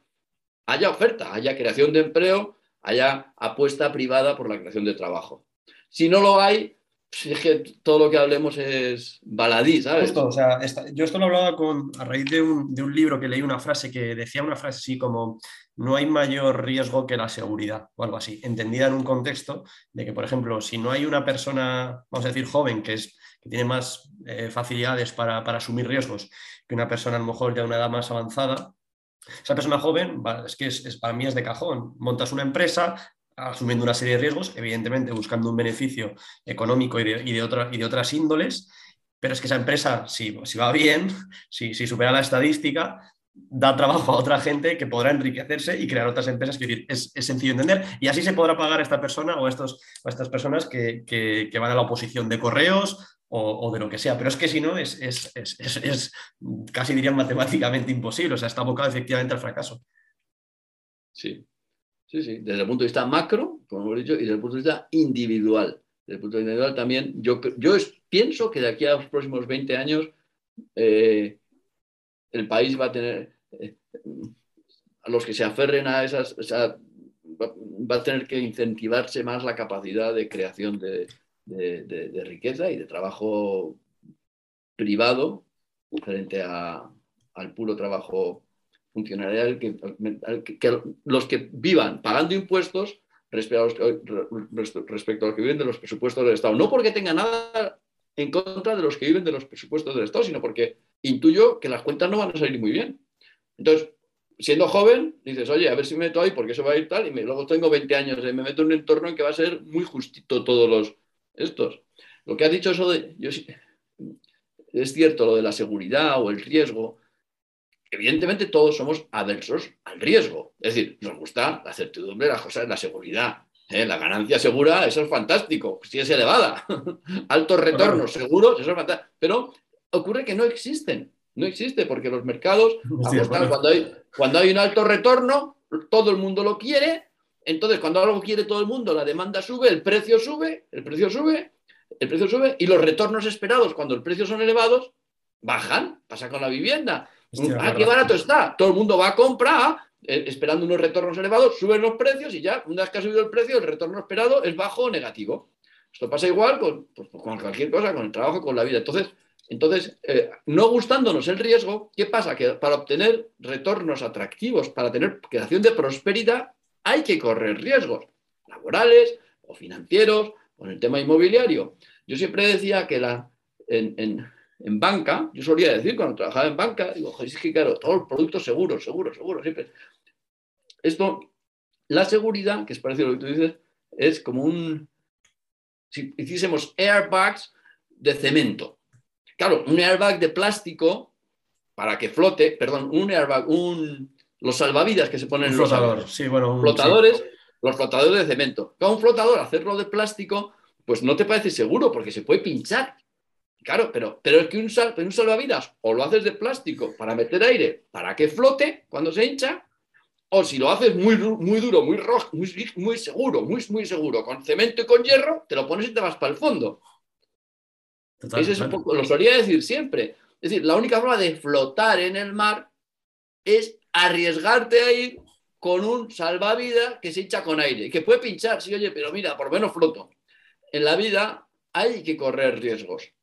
Speaker 2: haya oferta, haya creación de empleo, haya apuesta privada por la creación de trabajo. Si no lo hay, pues es que todo lo que hablemos es baladí, ¿sabes?
Speaker 1: o sea, yo esto lo hablaba con, a raíz de un, de un, libro que leí una frase que decía una frase así como no hay mayor riesgo que la seguridad o algo así, entendida en un contexto de que, por ejemplo, si no hay una persona, vamos a decir, joven, que, es, que tiene más eh, facilidades para, para, asumir riesgos que una persona a lo mejor ya de una edad más avanzada, esa persona joven, es que es, para mí es de cajón, montas una empresa, asumiendo una serie de riesgos, evidentemente buscando un beneficio económico y de, otras índoles, pero es que esa empresa, si, va bien, si, supera la estadística, da trabajo a otra gente que podrá enriquecerse y crear otras empresas. Es, sencillo entender. Y así se podrá pagar a esta persona o a, estas personas que, van a la oposición de correos o, o, de lo que sea. Pero es que si no, es, es casi dirían matemáticamente imposible. O sea, está abocado efectivamente al fracaso.
Speaker 2: Sí, Sí, sí, desde el punto de vista macro, como hemos dicho, y desde el punto de vista individual. Desde el punto de vista individual también, yo, pienso que de aquí a los próximos 20 años eh, el país va a tener, eh, a los que se aferren a esas, va, va, a tener que incentivarse más la capacidad de creación de, riqueza y de trabajo privado frente al puro trabajo funcionaría que, que, que, los que vivan pagando impuestos respecto a, los, respecto a los que viven de los presupuestos del Estado. No porque tenga nada en contra de los que viven de los presupuestos del Estado, sino porque intuyo que las cuentas no van a salir muy bien. Entonces, siendo joven, dices, oye, a ver si me meto ahí porque eso va a ir tal, y me, luego tengo 20 años, y me meto en un entorno en que va a ser muy justito todos los estos. Lo que ha dicho eso de, yo, es cierto, lo de la seguridad o el riesgo, evidentemente todos somos adversos al riesgo. Es decir, nos gusta la certidumbre, las cosas, la seguridad. ¿eh? La ganancia segura, eso es fantástico, si es elevada. Altos retornos seguros, eso es fantástico. Pero ocurre que no existen. No existe porque los mercados, sí, bueno. cuando, hay, cuando hay un alto retorno, todo el mundo lo quiere. Entonces, cuando algo quiere todo el mundo, la demanda sube, el precio sube, el precio sube, el precio sube, y los retornos esperados, cuando el precio son elevados, bajan. Pasa con la vivienda. Hostia, ah, qué barato está. Todo el mundo va a comprar eh, esperando unos retornos elevados, suben los precios y ya, una vez que ha subido el precio, el retorno esperado es bajo o negativo. Esto pasa igual con, pues, con cualquier cosa, con el trabajo, con la vida. Entonces, entonces eh, no gustándonos el riesgo, ¿qué pasa? Que para obtener retornos atractivos, para tener creación de prosperidad, hay que correr riesgos laborales o financieros en el tema inmobiliario. Yo siempre decía que la, en, en, en banca, yo solía decir cuando trabajaba en banca, digo, es que claro, todos los productos seguros, seguros, seguros, siempre. Esto, la seguridad, que es parecido a lo que tú dices, es como un, si hiciésemos airbags de cemento. Claro, un airbag de plástico para que flote, perdón, un airbag, un, los salvavidas que se ponen
Speaker 1: un flotador, los sí, bueno, un,
Speaker 2: flotadores, sí. los flotadores de cemento. Cada un flotador, hacerlo de plástico, pues no te parece seguro porque se puede pinchar. Claro, pero, pero es que un, sal, un salvavidas o lo haces de plástico para meter aire para que flote cuando se hincha, o si lo haces muy, muy duro, muy rojo, muy, muy seguro, muy, muy seguro, con cemento y con hierro, te lo pones y te vas para el fondo. Total, Ese es un poco, lo solía decir siempre. Es decir, la única forma de flotar en el mar es arriesgarte a ir con un salvavidas que se hincha con aire, que puede pinchar, sí, oye, pero mira, por lo menos floto. En la vida hay que correr riesgos.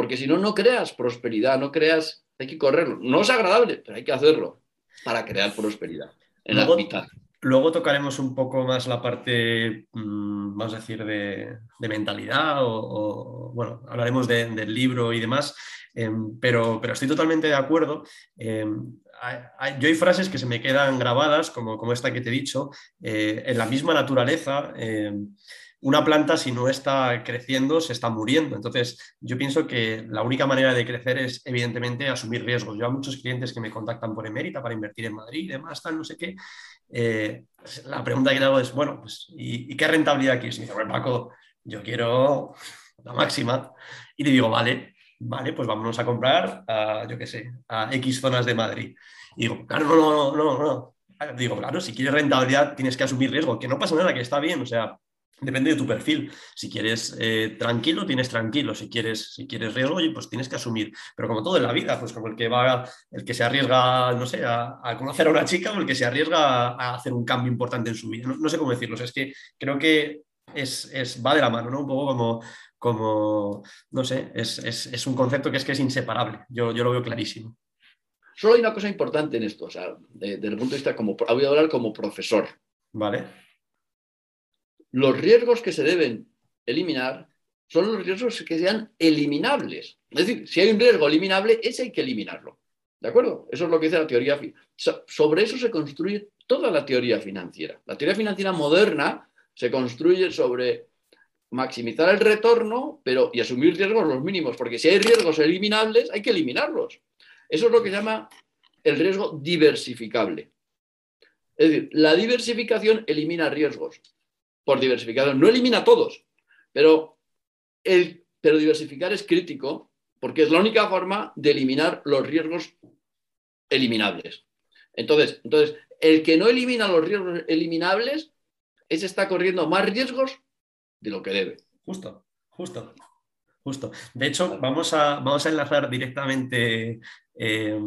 Speaker 2: Porque si no, no creas prosperidad, no creas, hay que correrlo. No es agradable, pero hay que hacerlo para crear prosperidad en
Speaker 1: luego,
Speaker 2: la mitad.
Speaker 1: Luego tocaremos un poco más la parte, mmm, vamos a decir, de, de mentalidad o, o, bueno, hablaremos de, del libro y demás, eh, pero, pero, estoy totalmente de acuerdo. Eh, yo hay frases que se me quedan grabadas, como, como esta que te he dicho, eh, en la misma naturaleza. Una planta si no está creciendo se está muriendo. Entonces, yo pienso que la única manera de crecer es, evidentemente, asumir riesgos. Yo a muchos clientes que me contactan por Emérita para invertir en Madrid y demás, tal, no sé qué, eh, la pregunta que le hago es, bueno, pues, ¿y, qué rentabilidad quieres? Y me dice, Paco, yo quiero la máxima. Y le digo, vale, vale, pues vámonos a comprar a, yo qué sé, a X zonas de Madrid. Y digo, claro, no, no, no, no. Digo, claro, si quieres rentabilidad tienes que asumir riesgo, que no pasa nada, que está bien, o sea, Depende de tu perfil. Si quieres eh, tranquilo, tienes tranquilo. Si quieres, si quieres riesgo, pues tienes que asumir. Pero como todo en la vida, pues como el que va, el que se arriesga, no sé, a, conocer a una chica o el que se arriesga a hacer un cambio importante en su vida. No, sé cómo decirlo. es que creo que es, va de la mano, ¿no? Un poco como, como no sé, es, un concepto que es que es inseparable. Yo, yo lo veo clarísimo.
Speaker 2: Solo hay una cosa importante en esto, o sea, desde el punto de vista como, voy a hablar como profesor.
Speaker 1: Vale
Speaker 2: los riesgos que se deben eliminar son los riesgos que sean eliminables. Es decir, si hay un riesgo eliminable, ese hay que eliminarlo. ¿De acuerdo? Eso es lo que dice la teoría. Sobre eso se construye toda la teoría financiera. La teoría financiera moderna se construye sobre maximizar el retorno pero, y asumir riesgos los mínimos, porque si hay riesgos eliminables, hay que eliminarlos. Eso es lo que se llama el riesgo diversificable. Es decir, la diversificación elimina riesgos por diversificación. No elimina todos, pero, el, pero diversificar es crítico porque es la única forma de eliminar los riesgos eliminables. Entonces, entonces, el que no elimina los riesgos eliminables, ese está corriendo más riesgos de lo que debe.
Speaker 1: Justo, justo, justo. De hecho, vamos a, vamos a enlazar directamente eh,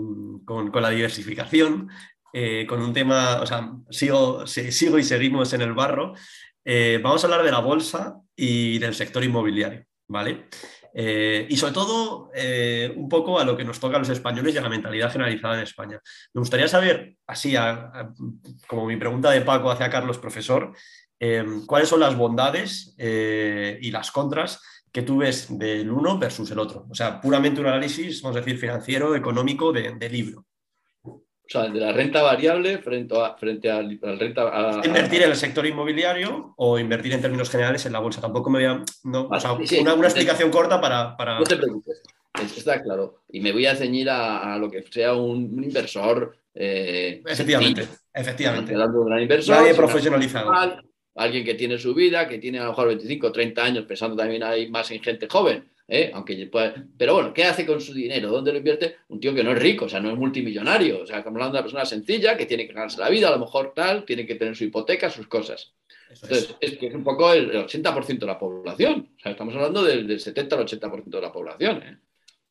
Speaker 1: con, la diversificación, eh, con un tema, o sea, sigo, sigo y seguimos en el barro, eh, vamos a hablar de la bolsa y del sector inmobiliario, ¿vale? Eh, y sobre todo, eh, un poco a lo que nos toca a los españoles y a la mentalidad generalizada en España. Me gustaría saber, así como mi pregunta de Paco hacia Carlos, profesor, cuáles son las bondades y las contras que tú ves del uno versus el otro. O sea, puramente un análisis, vamos a decir, financiero, económico de libro.
Speaker 2: O sea, de la renta variable frente a, frente a, la renta.
Speaker 1: invertir en el sector inmobiliario o invertir en términos generales en la bolsa. Tampoco me voy a. No, o sea, una, explicación corta para, para,
Speaker 2: No te preocupes, está claro. Y me voy a ceñir a, lo que sea un, inversor.
Speaker 1: Eh, efectivamente, efectivamente.
Speaker 2: Un gran inversor.
Speaker 1: Nadie profesionalizado.
Speaker 2: Alguien que tiene su vida, que tiene a lo mejor 25 o 30 años, pensando también hay más en gente joven ¿eh? Aunque pero bueno, ¿qué hace con su dinero? ¿Dónde lo invierte? Un tío que no es rico, o sea, no es multimillonario, o sea, estamos hablando de una persona sencilla que tiene que ganarse la vida, a lo mejor tal, tiene que tener su hipoteca, sus cosas. Entonces, es. que es un poco el, 80% de la población, o sea, estamos hablando del, 70 al 80% de la población, ¿eh?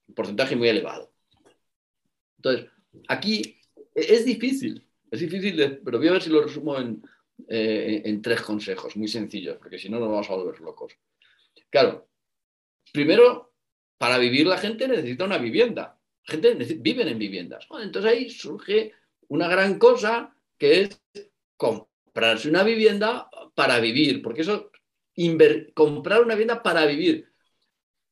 Speaker 2: un porcentaje muy elevado. Entonces, aquí es difícil, es difícil, pero voy a ver si lo resumo en, eh, en tres consejos muy sencillos, porque si no nos vamos a volver locos. Claro, primero, para vivir la gente necesita una vivienda. La gente viven en viviendas. entonces ahí surge una gran cosa que es comprarse una vivienda para vivir, porque eso, comprar una vivienda para vivir.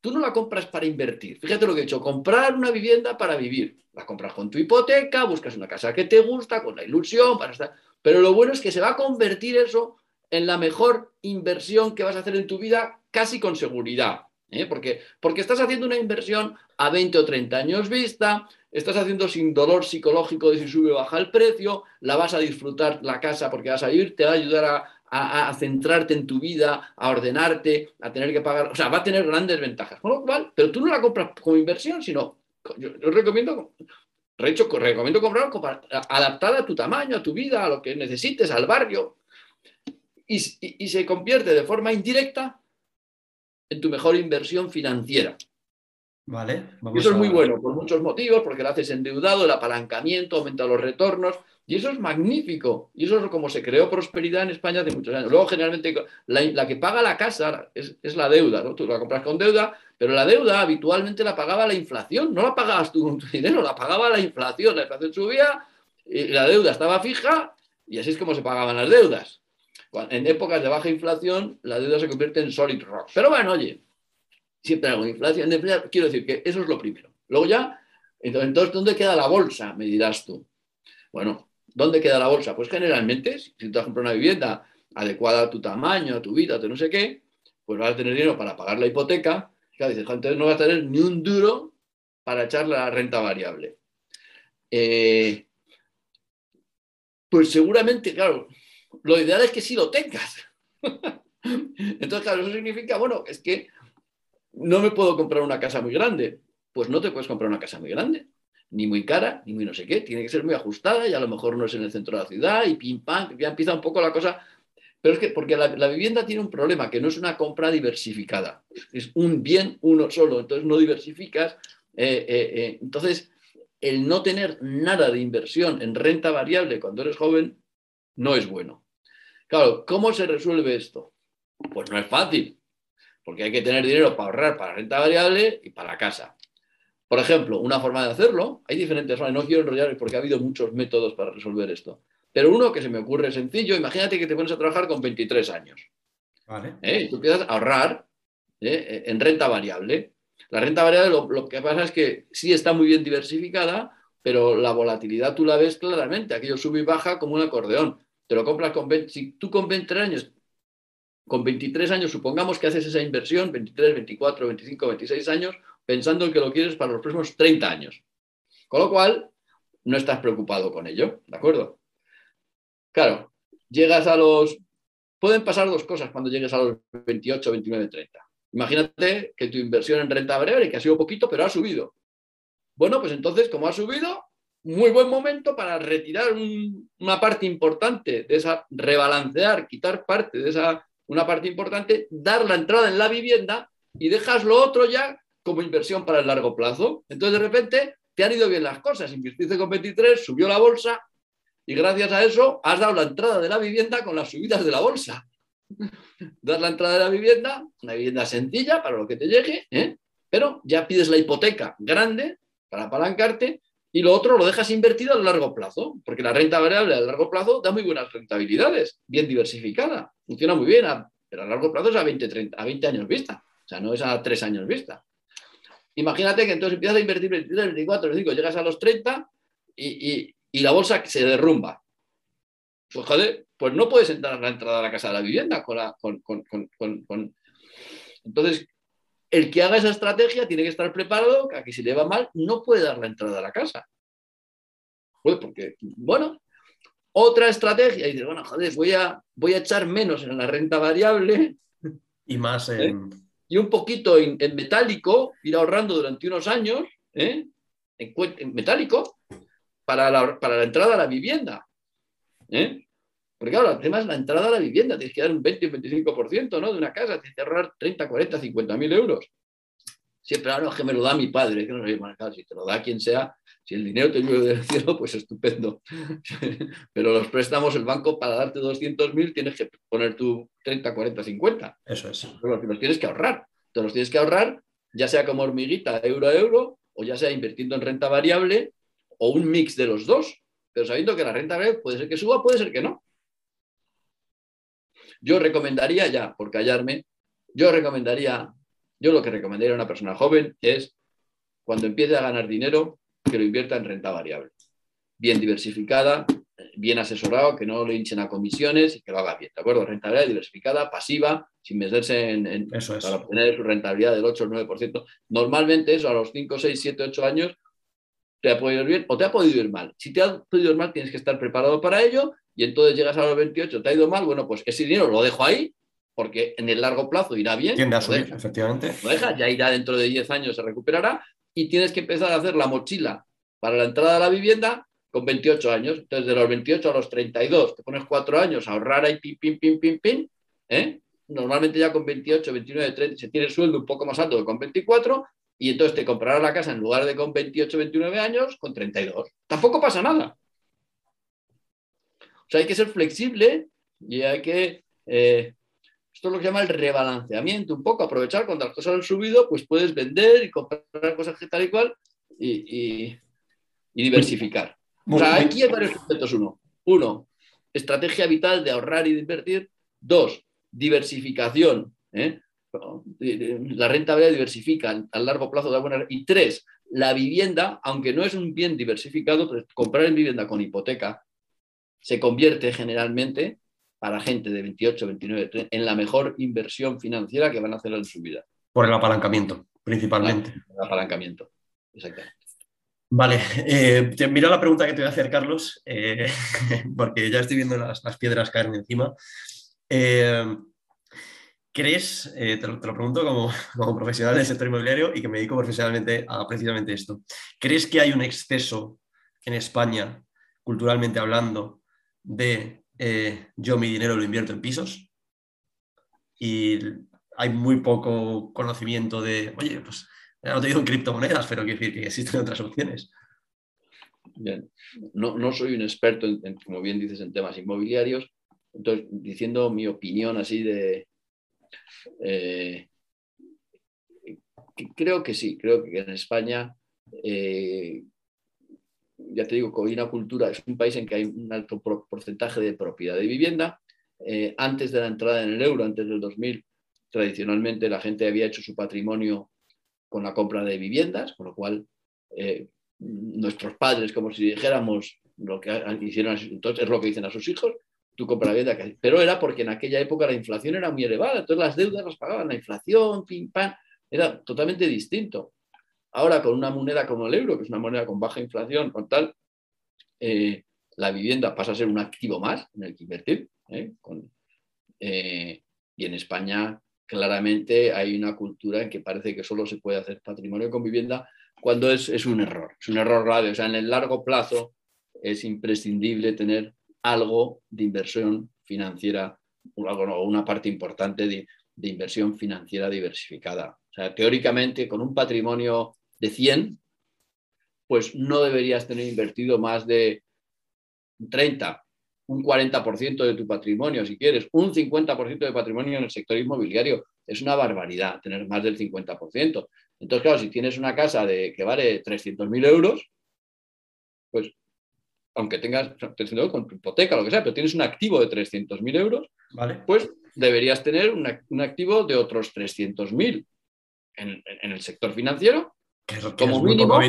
Speaker 2: Tú no la compras para invertir. Fíjate lo que he dicho, comprar una vivienda para vivir. La compras con tu hipoteca, buscas una casa que te gusta, con la ilusión, para estar... Pero lo bueno es que se va a convertir eso en la mejor inversión que vas a hacer en tu vida casi con seguridad. ¿Eh? Porque, porque estás haciendo una inversión a 20 o 30 años vista, estás haciendo sin dolor psicológico de si sube o baja el precio, la vas a disfrutar la casa porque vas a ir, te va a ayudar a, centrarte en tu vida, a ordenarte, a tener que pagar, o sea, va a tener grandes ventajas. Con lo cual, pero tú no la compras como inversión, sino, yo, recomiendo, recomiendo comprar adaptada a tu tamaño, a tu vida, a lo que necesites, al barrio, y se convierte de forma indirecta en tu mejor inversión financiera.
Speaker 1: Vale,
Speaker 2: eso es muy bueno por muchos motivos, porque lo haces endeudado, el apalancamiento, aumenta los retornos, y eso es magnífico. Y eso es como se creó prosperidad en España hace muchos años. Luego, generalmente, la, que paga la casa es, la deuda, ¿no? Tú la compras con deuda, pero la deuda habitualmente la pagaba la inflación, no la pagabas tú con tu dinero, la pagaba la inflación. La inflación subía, y la deuda estaba fija, y así es como se pagaban las deudas. En épocas de baja inflación, la deuda se convierte en solid rock. Pero bueno, oye, siempre de inflación. Quiero decir que eso es lo primero. Luego ya, entonces, ¿dónde queda la bolsa? Me dirás tú. Bueno, ¿dónde queda la bolsa? Pues generalmente, si tú has comprado una vivienda adecuada a tu tamaño, a tu vida, a tu no sé qué, pues vas a tener dinero para pagar la hipoteca. Claro, dices, entonces no vas a tener ni un duro para echar la renta variable. Eh, pues seguramente, claro, lo ideal es que sí lo tengas. Entonces, claro, eso significa, bueno, es que no me puedo comprar una casa muy grande. Pues no te puedes comprar una casa muy grande, ni muy cara, ni muy no sé qué. Tiene que ser muy ajustada y a lo mejor no es en el centro de la ciudad y pim pam, ya empieza un poco la cosa. Pero es que, porque la, vivienda tiene un problema, que no es una compra diversificada. Es un bien uno solo, entonces no diversificas. Eh, eh, eh, entonces, el no tener nada de inversión en renta variable cuando eres joven no es bueno. Claro, ¿cómo se resuelve esto? Pues no es fácil, porque hay que tener dinero para ahorrar para renta variable y para casa. Por ejemplo, una forma de hacerlo, hay diferentes formas, no quiero enrollar porque ha habido muchos métodos para resolver esto, pero uno que se me ocurre sencillo, imagínate que te pones a trabajar con 23 años. Vale. ¿Eh? Tú empiezas a ahorrar ¿eh? en renta variable. La renta variable lo, que pasa es que sí está muy bien diversificada, pero la volatilidad tú la ves claramente, aquello sube y baja como un acordeón. Te lo compras con 20, si tú con 20 años, con 23 años, supongamos que haces esa inversión, 23, 24, 25, 26 años, pensando en que lo quieres para los próximos 30 años. Con lo cual, no estás preocupado con ello, ¿de acuerdo? Claro, llegas a los... Pueden pasar dos cosas cuando llegues a los 28, 29, 30. Imagínate que tu inversión en renta variable, que ha sido poquito, pero ha subido. Bueno, pues entonces, como ha subido, muy buen momento para retirar una parte importante de esa, rebalancear, quitar parte de esa, una parte importante, dar la entrada en la vivienda y dejas lo otro ya como inversión para el largo plazo. Entonces, de repente, te han ido bien las cosas. Invertiste con 23, subió la bolsa y gracias a eso has dado la entrada de la vivienda con las subidas de la bolsa. das la entrada de la vivienda, una vivienda sencilla para lo que te llegue, ¿eh? pero ya pides la hipoteca grande para apalancarte y lo otro lo dejas invertido a largo plazo, porque la renta variable a largo plazo da muy buenas rentabilidades, bien diversificada, funciona muy bien, pero a largo plazo es a 20, 30, a 20 años vista, o sea, no es a 3 años vista. Imagínate que entonces empiezas a invertir 23, 24, 25, llegas a los 30 y, y la bolsa se derrumba. Pues pues no puedes entrar a la entrada de la casa de la vivienda con la, con, con, Entonces, el que haga esa estrategia tiene que estar preparado a que si le va mal no puede dar la entrada a la casa. Pues porque, bueno, otra estrategia, y dice, bueno, joder, voy a, voy a echar menos en la renta variable.
Speaker 1: Y más ¿eh? en...
Speaker 2: Y un poquito en, metálico, ir ahorrando durante unos años, ¿eh? en, metálico, para la, para la, entrada a la vivienda. ¿eh? Porque claro, el tema es la entrada a la vivienda, tienes que dar un 20 o 25% ¿no? de una casa, tienes que ahorrar 30, 40, 50 mil euros. Siempre, ah, no, que me lo da mi padre, que no sé, claro, si te lo da quien sea, si el dinero te llueve del cielo, pues estupendo. Pero los préstamos, el banco, para darte 200 mil, tienes que poner tu 30, 40, 50.
Speaker 1: Eso es.
Speaker 2: Pero los tienes que ahorrar. Te los tienes que ahorrar, ya sea como hormiguita, euro a euro, o ya sea invirtiendo en renta variable, o un mix de los dos. Pero sabiendo que la renta variable puede ser que suba, puede ser que no. Yo recomendaría ya, por callarme, yo recomendaría, yo lo que recomendaría a una persona joven es cuando empiece a ganar dinero, que lo invierta en renta variable. Bien diversificada, bien asesorado, que no lo hinchen a comisiones y que lo haga bien, ¿de acuerdo? Renta variable diversificada, pasiva, sin meterse en, para obtener su rentabilidad del 8 o 9%. Normalmente eso a los 5, 6, 7, 8 años te ha podido ir bien o te ha podido ir mal. Si te ha podido ir mal, tienes que estar preparado para ello y entonces llegas a los 28, te ha ido mal, bueno, pues ese dinero lo dejo ahí porque en el largo plazo irá bien.
Speaker 1: Tiende a subir, efectivamente.
Speaker 2: Lo dejas, ya irá dentro de 10 años, se recuperará y tienes que empezar a hacer la mochila para la entrada a la vivienda con 28 años. Entonces, de los 28 a los 32, te pones 4 años a ahorrar ahí, pim, pim, pim, pim, pim. ¿eh? Normalmente ya con 28, 29, 30 se tiene el sueldo un poco más alto que con 24 y entonces te comprarás la casa en lugar de con 28, 29 años, con 32. Tampoco pasa nada. Sea, hay que ser flexible y hay que... Eh, esto es lo que se llama el rebalanceamiento, un poco aprovechar cuando las cosas han subido, pues puedes vender y comprar cosas que tal y cual y, diversificar. o sea, aquí hay varios conceptos. Uno, uno, estrategia vital de ahorrar y de invertir. Dos, diversificación. ¿eh? La renta variable diversifica a largo plazo de buena. Y tres, la vivienda, aunque no es un bien diversificado, pero comprar en vivienda con hipoteca se convierte generalmente para gente de 28, 29, en la mejor inversión financiera que van a hacer en su vida.
Speaker 1: Por el apalancamiento, principalmente.
Speaker 2: el apalancamiento, exactamente.
Speaker 1: Vale, eh, mira la pregunta que te voy a hacer, Carlos, eh, porque ya estoy viendo las, piedras caer encima. Eh, ¿Crees, te lo, pregunto como, como, profesional del sector inmobiliario y que me dedico profesionalmente a precisamente esto, ¿crees que hay un exceso en España, culturalmente hablando, de yo mi dinero lo invierto en pisos? Y hay muy poco conocimiento de, oye, pues no te digo en criptomonedas, pero quiero decir que existen otras opciones.
Speaker 2: Bien, no, no soy un experto, en, como bien dices, en temas inmobiliarios. Entonces, diciendo mi opinión así de... Eh, creo que sí, creo que en España, eh, ya te digo, una cultura, es un país en que hay un alto porcentaje de propiedad de vivienda. Eh, antes de la entrada en el euro, antes del 2000, tradicionalmente la gente había hecho su patrimonio con la compra de viviendas, con lo cual eh, nuestros padres, como si dijéramos lo que hicieron, entonces es lo que dicen a sus hijos, tú compras vivienda. Pero era porque en aquella época la inflación era muy elevada, entonces las deudas las pagaban, la inflación, pim, era totalmente distinto. Ahora con una moneda como el euro, que es una moneda con baja inflación, con tal, eh, la vivienda pasa a ser un activo más en el que invertir. ¿eh? y en España claramente hay una cultura en que parece que solo se puede hacer patrimonio con vivienda cuando es, un error, es un error grave. O sea, en el largo plazo es imprescindible tener algo de inversión financiera, o una parte importante de, de inversión financiera diversificada. O sea, teóricamente, con un patrimonio de 100, pues no deberías tener invertido más de 30, un 40% de tu patrimonio, si quieres, un 50% de patrimonio en el sector inmobiliario. Es una barbaridad tener más del 50%. Entonces, claro, si tienes una casa de, que vale 300.000 euros, pues aunque tengas 300 euros con tu hipoteca, lo que sea, pero tienes un activo de 300.000 euros,
Speaker 1: vale.
Speaker 2: pues deberías tener un activo de otros 300.000 en, en el sector financiero, como, mínimo,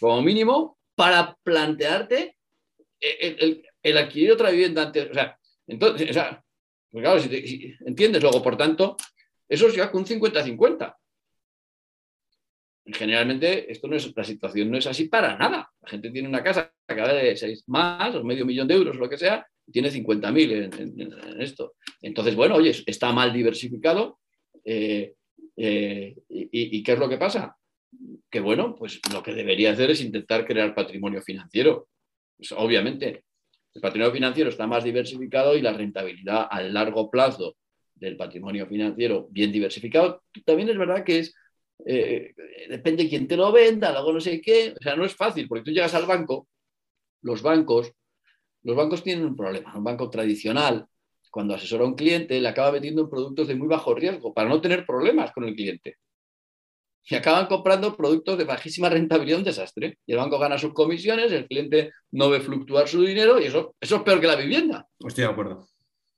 Speaker 2: como mínimo, para plantearte el, el adquirir otra vivienda antes, o sea, entonces, o sea, pues claro, si, entiendes luego, por tanto, eso se va con un 50-50. Generalmente esto no es, la situación no es así para nada. La gente tiene una casa que vale seis más o medio millón de euros, lo que sea, y tiene 50.000 en, en, esto. Entonces, bueno, oye, está mal diversificado. Eh, eh, y, qué es lo que pasa? Que bueno, pues lo que debería hacer es intentar crear patrimonio financiero. Pues, obviamente, el patrimonio financiero está más diversificado y la rentabilidad a largo plazo del patrimonio financiero bien diversificado también es verdad que es eh, depende de quién te lo venda, luego no sé qué, o sea, no es fácil, porque tú llegas al banco, los bancos, los bancos tienen un problema, un banco tradicional, cuando asesora a un cliente, le acaba metiendo en productos de muy bajo riesgo para no tener problemas con el cliente y acaban comprando productos de bajísima rentabilidad, un desastre. Y el banco gana sus comisiones, el cliente no ve fluctuar su dinero y eso, eso es peor que la vivienda.
Speaker 1: Estoy de acuerdo.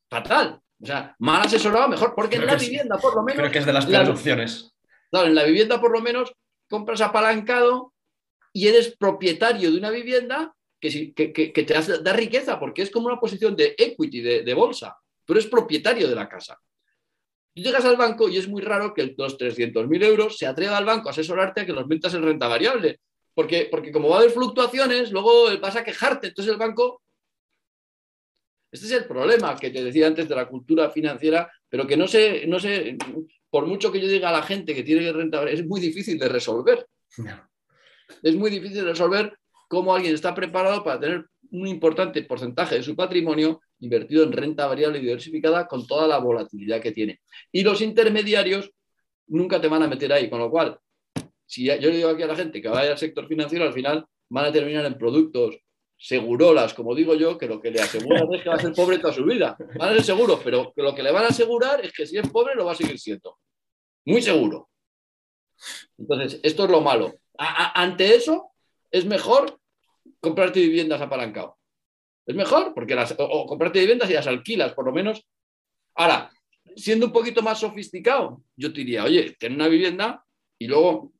Speaker 2: Fatal. O sea, mal asesorado mejor, porque en la vivienda, por lo menos.
Speaker 1: Creo que es de las peores opciones.
Speaker 2: Claro, en la vivienda, por lo menos, compras apalancado y eres propietario de una vivienda que, que, te hace, da riqueza, porque es como una posición de equity, de, de bolsa. Pero eres propietario de la casa llegas al banco y es muy raro que los 300.000 euros se atreva al banco a asesorarte a que los metas en renta variable. Porque, porque como va a haber fluctuaciones, luego vas a quejarte. Entonces el banco... Este es el problema que te decía antes de la cultura financiera, pero que no sé, no sé, por mucho que yo diga a la gente que tiene renta variable, es muy difícil de resolver. Es muy difícil de resolver cómo alguien está preparado para tener un importante porcentaje de su patrimonio invertido en renta variable y diversificada con toda la volatilidad que tiene. Y los intermediarios nunca te van a meter ahí, con lo cual, si yo le digo aquí a la gente que vaya al sector financiero, al final van a terminar en productos segurolas, como digo yo, que lo que le aseguran es que va a ser pobre toda su vida. Van a ser seguros, pero lo que le van a asegurar es que si es pobre lo va a seguir siendo. Muy seguro. Entonces, esto es lo malo. ante eso, es mejor comprarte viviendas apalancado. Es mejor, porque las, o, comprarte viviendas y las alquilas, por lo menos. Ahora, siendo un poquito más sofisticado, yo te diría, oye, ten una vivienda y luego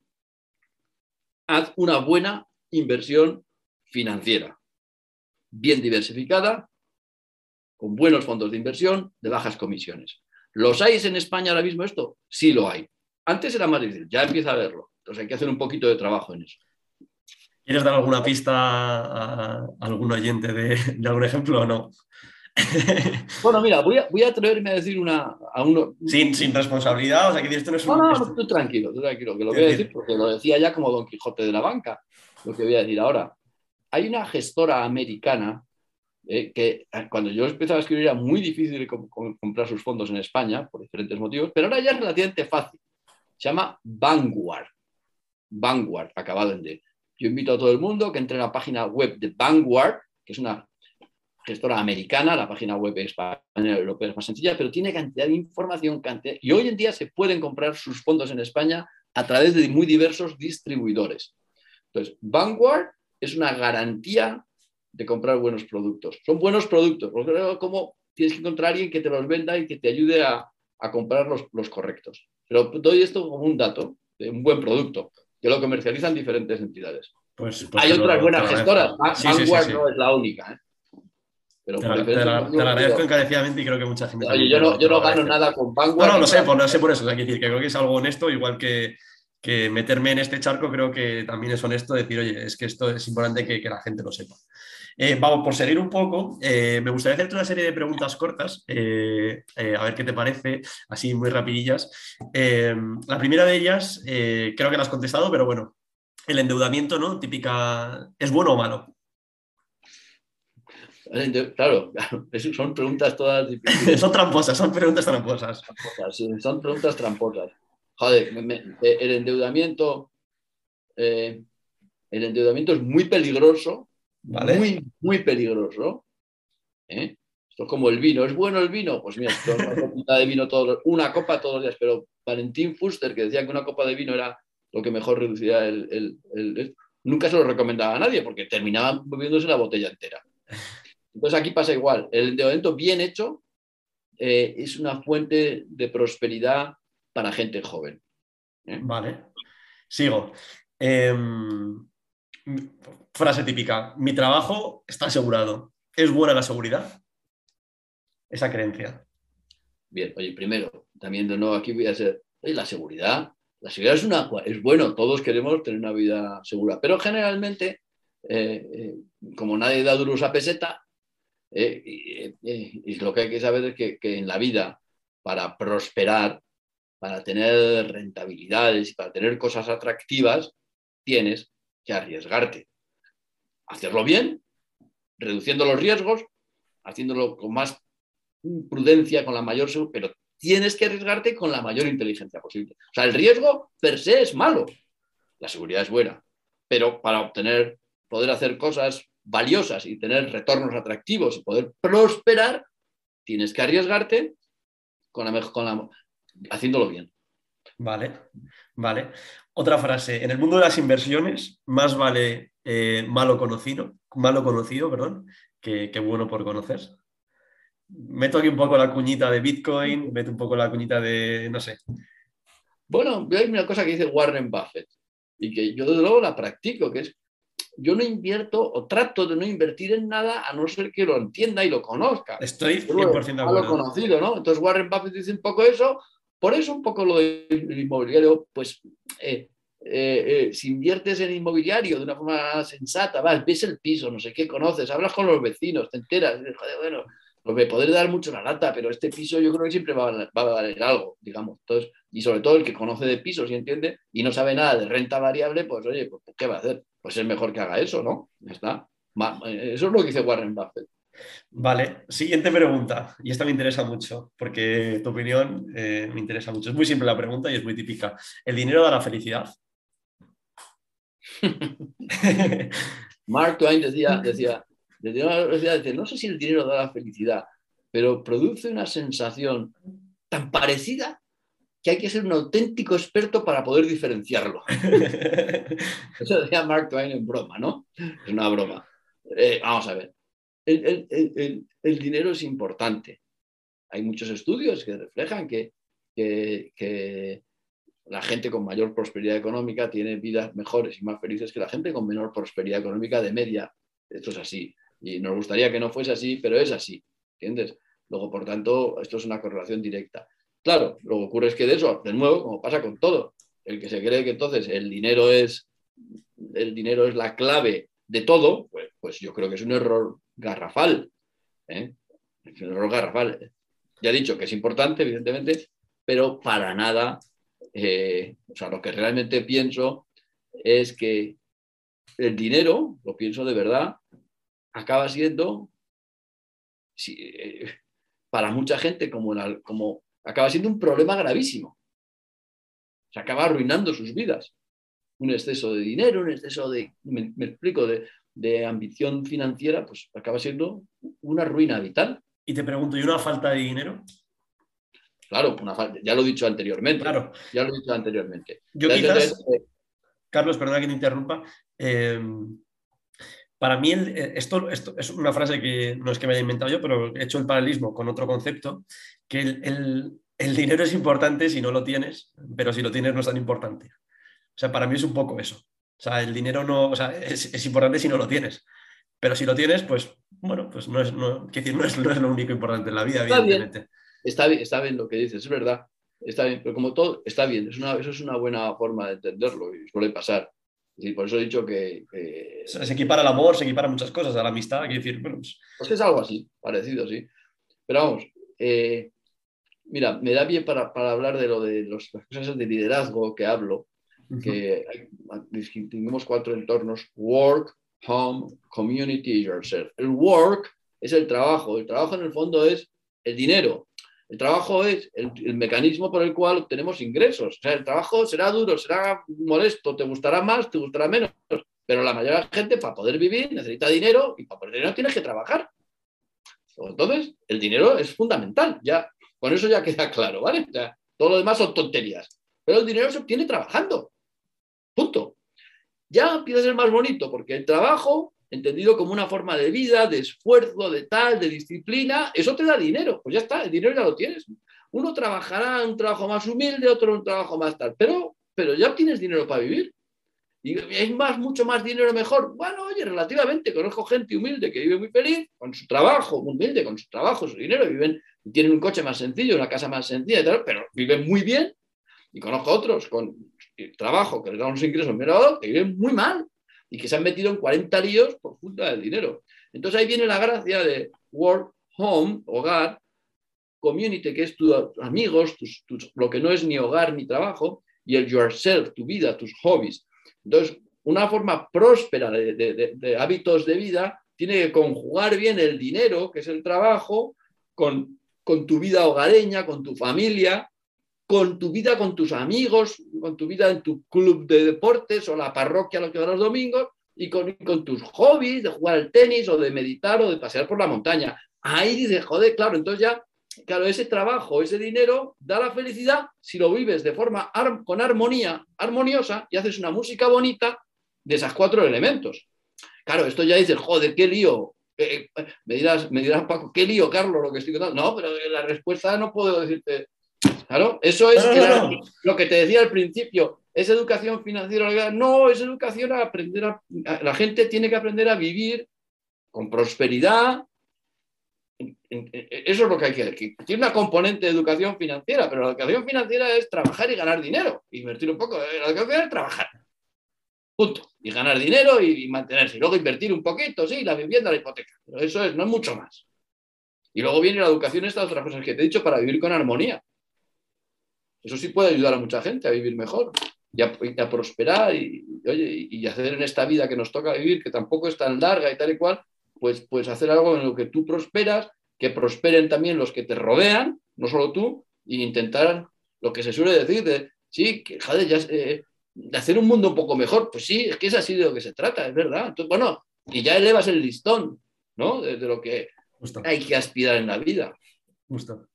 Speaker 2: haz una buena inversión financiera, bien diversificada, con buenos fondos de inversión, de bajas comisiones. ¿Los hay en España ahora mismo esto? Sí lo hay. Antes era más difícil, ya empieza a verlo. Entonces hay que hacer un poquito de trabajo en eso.
Speaker 1: ¿Quieres dar alguna pista a algún oyente de, algún ejemplo o no?
Speaker 2: Bueno, mira, voy a, atreverme a decir una. A uno...
Speaker 1: sin, sin responsabilidad, o sea, que esto no es
Speaker 2: un. No, no, tú tranquilo, tú tranquilo, que lo voy a decir porque lo decía ya como Don Quijote de la banca, lo que voy a decir ahora. Hay una gestora americana eh, que eh, cuando yo empezaba a escribir era muy difícil comprar sus fondos en España por diferentes motivos, pero ahora ya es relativamente fácil. Se llama Vanguard. Vanguard, acabado en D. Yo invito a todo el mundo que entre a la página web de Vanguard, que es una gestora americana, la página web española europea es más sencilla, pero tiene cantidad de información, y hoy en día se pueden comprar sus fondos en España a través de muy diversos distribuidores. Entonces, Vanguard es una garantía de comprar buenos productos. Son buenos productos, como tienes que encontrar a alguien que te los venda y que te ayude a, comprar los, los, correctos. Pero doy esto como un dato de un buen producto, que lo comercializan diferentes entidades. Pues, pues Hay otras buenas gestoras, Vanguard no es la única. ¿eh?
Speaker 1: te, la, agradezco encarecidamente y creo que mucha gente.
Speaker 2: Oye, yo no, yo no gano nada con Vanguard.
Speaker 1: No, no, lo sé, pues, no sé por eso. O decir, que creo que es algo honesto, igual que, que, meterme en este charco, creo que también es honesto decir, oye, es que esto es importante que, que la gente lo sepa. Eh, vamos, por seguir un poco, eh, me gustaría hacerte una serie de preguntas cortas, eh, a ver qué te parece, así muy rapidillas. la primera de ellas, creo que la has contestado, pero bueno, el endeudamiento, ¿no? Típica, ¿es bueno o malo?
Speaker 2: Claro, son preguntas todas difíciles.
Speaker 1: son tramposas, son preguntas tramposas.
Speaker 2: son preguntas tramposas. Joder, el endeudamiento, el endeudamiento es muy peligroso muy, muy peligroso. ¿eh? Esto es como el vino. ¿Es bueno el vino? Pues mira, una copa de vino todos, una copa todos los días. Pero Valentín Fuster, que decía que una copa de vino era lo que mejor reducía el, nunca se lo recomendaba a nadie porque terminaban bebiéndose la botella entera. Entonces aquí pasa igual. El endeudamiento bien hecho eh, es una fuente de prosperidad para gente joven.
Speaker 1: ¿eh? Vale. Sigo. Em, frase típica, mi trabajo está asegurado. ¿Es buena la seguridad? Esa creencia.
Speaker 2: Bien, oye, primero, también de nuevo aquí voy a hacer, la seguridad. La seguridad es, una, es bueno, todos queremos tener una vida segura, pero generalmente, eh, eh, como nadie da duros a peseta, eh, y lo que hay que saber es que, que en la vida, para prosperar, para tener rentabilidades para tener cosas atractivas, tienes que arriesgarte. Hacerlo bien, reduciendo los riesgos, haciéndolo con más prudencia, con la mayor pero tienes que arriesgarte con la mayor inteligencia posible. O sea, el riesgo per se es malo, la seguridad es buena, pero para obtener, poder hacer cosas valiosas y tener retornos atractivos y poder prosperar, tienes que arriesgarte con la, con haciéndolo bien.
Speaker 1: Vale, vale. Otra frase, en el mundo de las inversiones, más vale eh, malo conocido, malo conocido, perdón, que, bueno por conocer. Meto aquí un poco la cuñita de Bitcoin, meto un poco la cuñita de, no sé.
Speaker 2: Bueno, hay una cosa que dice Warren Buffett y que yo desde luego la practico, que es, yo no invierto o trato de no invertir en nada a no ser que lo entienda y lo conozca.
Speaker 1: Estoy 100% de acuerdo.
Speaker 2: conocido, ¿no? Entonces Warren Buffett dice un poco eso, por eso un poco lo del inmobiliario, pues eh, eh, eh, si inviertes en inmobiliario de una forma sensata, vas, ves el piso, no sé qué conoces, hablas con los vecinos, te enteras, joder, bueno, pues me podré dar mucho la lata, pero este piso yo creo que siempre va a, valer algo, digamos. Entonces, y sobre todo el que conoce de pisos y entiende y no sabe nada de renta variable, pues oye, pues, ¿qué va a hacer? Pues es mejor que haga eso, ¿no? Ya está. Eso es lo que dice Warren Buffett.
Speaker 1: Vale, siguiente pregunta. Y esta me interesa mucho, porque tu opinión eh, me interesa mucho. Es muy simple la pregunta y es muy típica. ¿El dinero da la felicidad?
Speaker 2: Mark Twain decía, decía, decía, no sé si el dinero da la felicidad, pero produce una sensación tan parecida que hay que ser un auténtico experto para poder diferenciarlo. Eso decía Mark Twain en broma, ¿no? Es una broma. Eh, vamos a ver el, dinero es importante. Hay muchos estudios que reflejan que, la gente con mayor prosperidad económica tiene vidas mejores y más felices que la gente con menor prosperidad económica de media. Esto es así. Y nos gustaría que no fuese así, pero es así. ¿Entiendes? Luego, por tanto, esto es una correlación directa. Claro, lo que ocurre es que de eso, de nuevo, como pasa con todo, el que se cree que entonces el dinero es, el dinero es la clave de todo, pues, pues yo creo que es un error garrafal. ¿eh? Es un error garrafal. Ya he dicho que es importante, evidentemente, pero para nada, eh, o sea, lo que realmente pienso es que el dinero, lo pienso de verdad, acaba siendo, eh, para mucha gente, como, como acaba siendo un problema gravísimo. Se acaba arruinando sus vidas. Un exceso de dinero, un exceso de, me, explico, de, ambición financiera, pues acaba siendo una ruina vital.
Speaker 1: Y te pregunto, ¿y una falta de dinero?
Speaker 2: Claro, una falta, ya lo he dicho anteriormente.
Speaker 1: Claro.
Speaker 2: Ya lo he dicho anteriormente.
Speaker 1: Yo quizás, Carlos, perdona que te interrumpa. Eh, para mí, eh, esto, esto, es una frase que no es que me haya inventado yo, pero he hecho el paralelismo con otro concepto, que el, dinero es importante si no lo tienes, pero si lo tienes no es tan importante. O sea, para mí es un poco eso. O sea, el dinero no, o sea, es, importante si no lo tienes. Pero si lo tienes, pues bueno, pues no es, no, decir, no es, lo único importante en la vida, evidentemente.
Speaker 2: Está bien, está bien lo que dices, es verdad. Está bien, pero como todo, está bien. Es una, eso es una buena forma de entenderlo y suele pasar. Y por eso he dicho que,
Speaker 1: Se equipara al amor, se equipara muchas cosas, a la amistad, hay decir,
Speaker 2: pues... pues... es algo así, parecido, sí. Pero vamos, eh, mira, me da bien para, hablar de lo de las cosas de liderazgo que hablo, que distinguimos cuatro entornos, work, home, community y yourself. El work es el trabajo, el trabajo en el fondo es el dinero, el trabajo es el, mecanismo por el cual obtenemos ingresos. O sea, el trabajo será duro, será molesto, te gustará más, te gustará menos, pero la mayoría de la gente para poder vivir necesita dinero y para poder dinero tienes que trabajar. Entonces, el dinero es fundamental. Ya, con eso ya queda claro, ¿vale? todo lo demás son tonterías. Pero el dinero se obtiene trabajando. Punto. Ya empieza a ser más bonito porque el trabajo entendido como una forma de vida, de esfuerzo, de tal, de disciplina, eso te da dinero. Pues ya está, el dinero ya lo tienes. Uno trabajará un trabajo más humilde, otro un trabajo más tal, pero, pero ya tienes dinero para vivir. Y hay más, mucho más dinero mejor. Bueno, oye, relativamente, conozco gente humilde que vive muy feliz con su trabajo, humilde con su trabajo, su dinero, viven, tienen un coche más sencillo, una casa más sencilla, pero viven muy bien. Y conozco otros con trabajo que les da unos ingresos menores que viven muy mal y que se han metido en 40 líos por junta del dinero. Entonces ahí viene la gracia de work, home, hogar, community, que es tus amigos, lo que no es ni hogar ni trabajo, y el yourself, tu vida, tus hobbies. Entonces, una forma próspera de, hábitos de vida tiene que conjugar bien el dinero, que es el trabajo, con, con tu vida hogareña, con tu familia, con tu vida con tus amigos, con tu vida en tu club de deportes o la parroquia lo que va los domingos y con, tus hobbies de jugar al tenis o de meditar o de pasear por la montaña. Ahí dices, joder, claro, entonces ya, claro, ese trabajo, ese dinero da la felicidad si lo vives de forma con armonía, armoniosa y haces una música bonita de esos cuatro elementos. Claro, esto ya dices, joder, qué lío. Eh, eh, me, dirás, me dirás, Paco, qué lío, Carlos, lo que estoy contando. No, pero la respuesta no puedo decirte Claro, eso es lo que te decía al principio. ¿Es educación financiera? No, es educación a aprender a, La gente tiene que aprender a vivir con prosperidad. Eso es lo que hay que decir. Tiene una componente de educación financiera, pero la educación financiera es trabajar y ganar dinero. Invertir un poco. La educación financiera es trabajar. Punto. Y ganar dinero y, mantenerse. Y luego invertir un poquito, sí, la vivienda, la hipoteca. Pero eso es, no es mucho más. Y luego viene la educación, estas otras cosas que te he dicho, para vivir con armonía. Eso sí puede ayudar a mucha gente a vivir mejor y a, prosperar y, oye, y, hacer en esta vida que nos toca vivir, que tampoco es tan larga y tal y cual, pues, pues hacer algo en lo que tú prosperas, que prosperen también los que te rodean, no solo tú, e intentar lo que se suele decir de, sí, que joder, ya, eh, de hacer un mundo un poco mejor. Pues sí, es que es así de lo que se trata, es verdad. Entonces, bueno, y ya elevas el listón, ¿no? De, lo que hay que aspirar en la vida.
Speaker 1: Justo.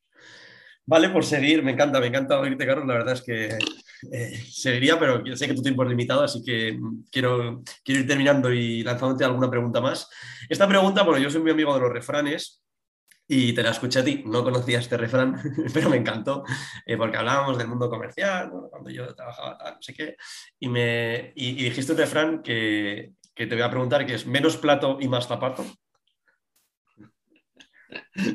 Speaker 1: Vale, por seguir, me encanta, me encanta oírte, Carlos. La verdad es que eh, seguiría, pero sé que tu tiempo es limitado, así que quiero, quiero ir terminando y lanzándote alguna pregunta más. Esta pregunta, bueno, yo soy muy amigo de los refranes Y te la escuché a ti, no conocía este refrán, pero me encantó, eh, porque hablábamos del mundo comercial, cuando yo trabajaba no sé qué, y, me, y, dijiste un refrán que, que, te voy a preguntar, que es menos plato y más zapato.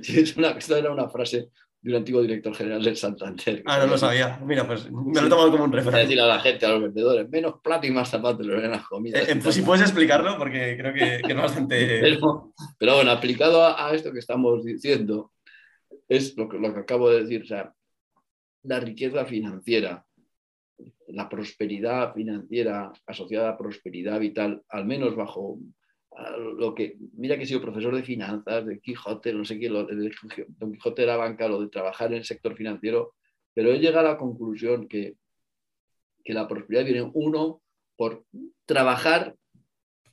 Speaker 2: Sí, es una, esta era una frase de un antiguo director general del Santander.
Speaker 1: Ah, no lo sabía. Mira, pues me lo he tomado como un refrán.
Speaker 2: decir a la gente, a los vendedores, menos plato y más zapatos en las comidas.
Speaker 1: Eh, pues si puedes explicarlo, porque creo que, que es bastante...
Speaker 2: Pero, bueno, aplicado a, esto que estamos diciendo, es lo que, lo que acabo de decir, o sea, la riqueza financiera, la prosperidad financiera asociada a prosperidad vital, al menos bajo lo que, mira que he sido profesor de finanzas, de Quijote, no sé qué, lo, de Don Quijote de la banca, lo de trabajar en el sector financiero, pero he llegado a la conclusión que, que la prosperidad viene uno por trabajar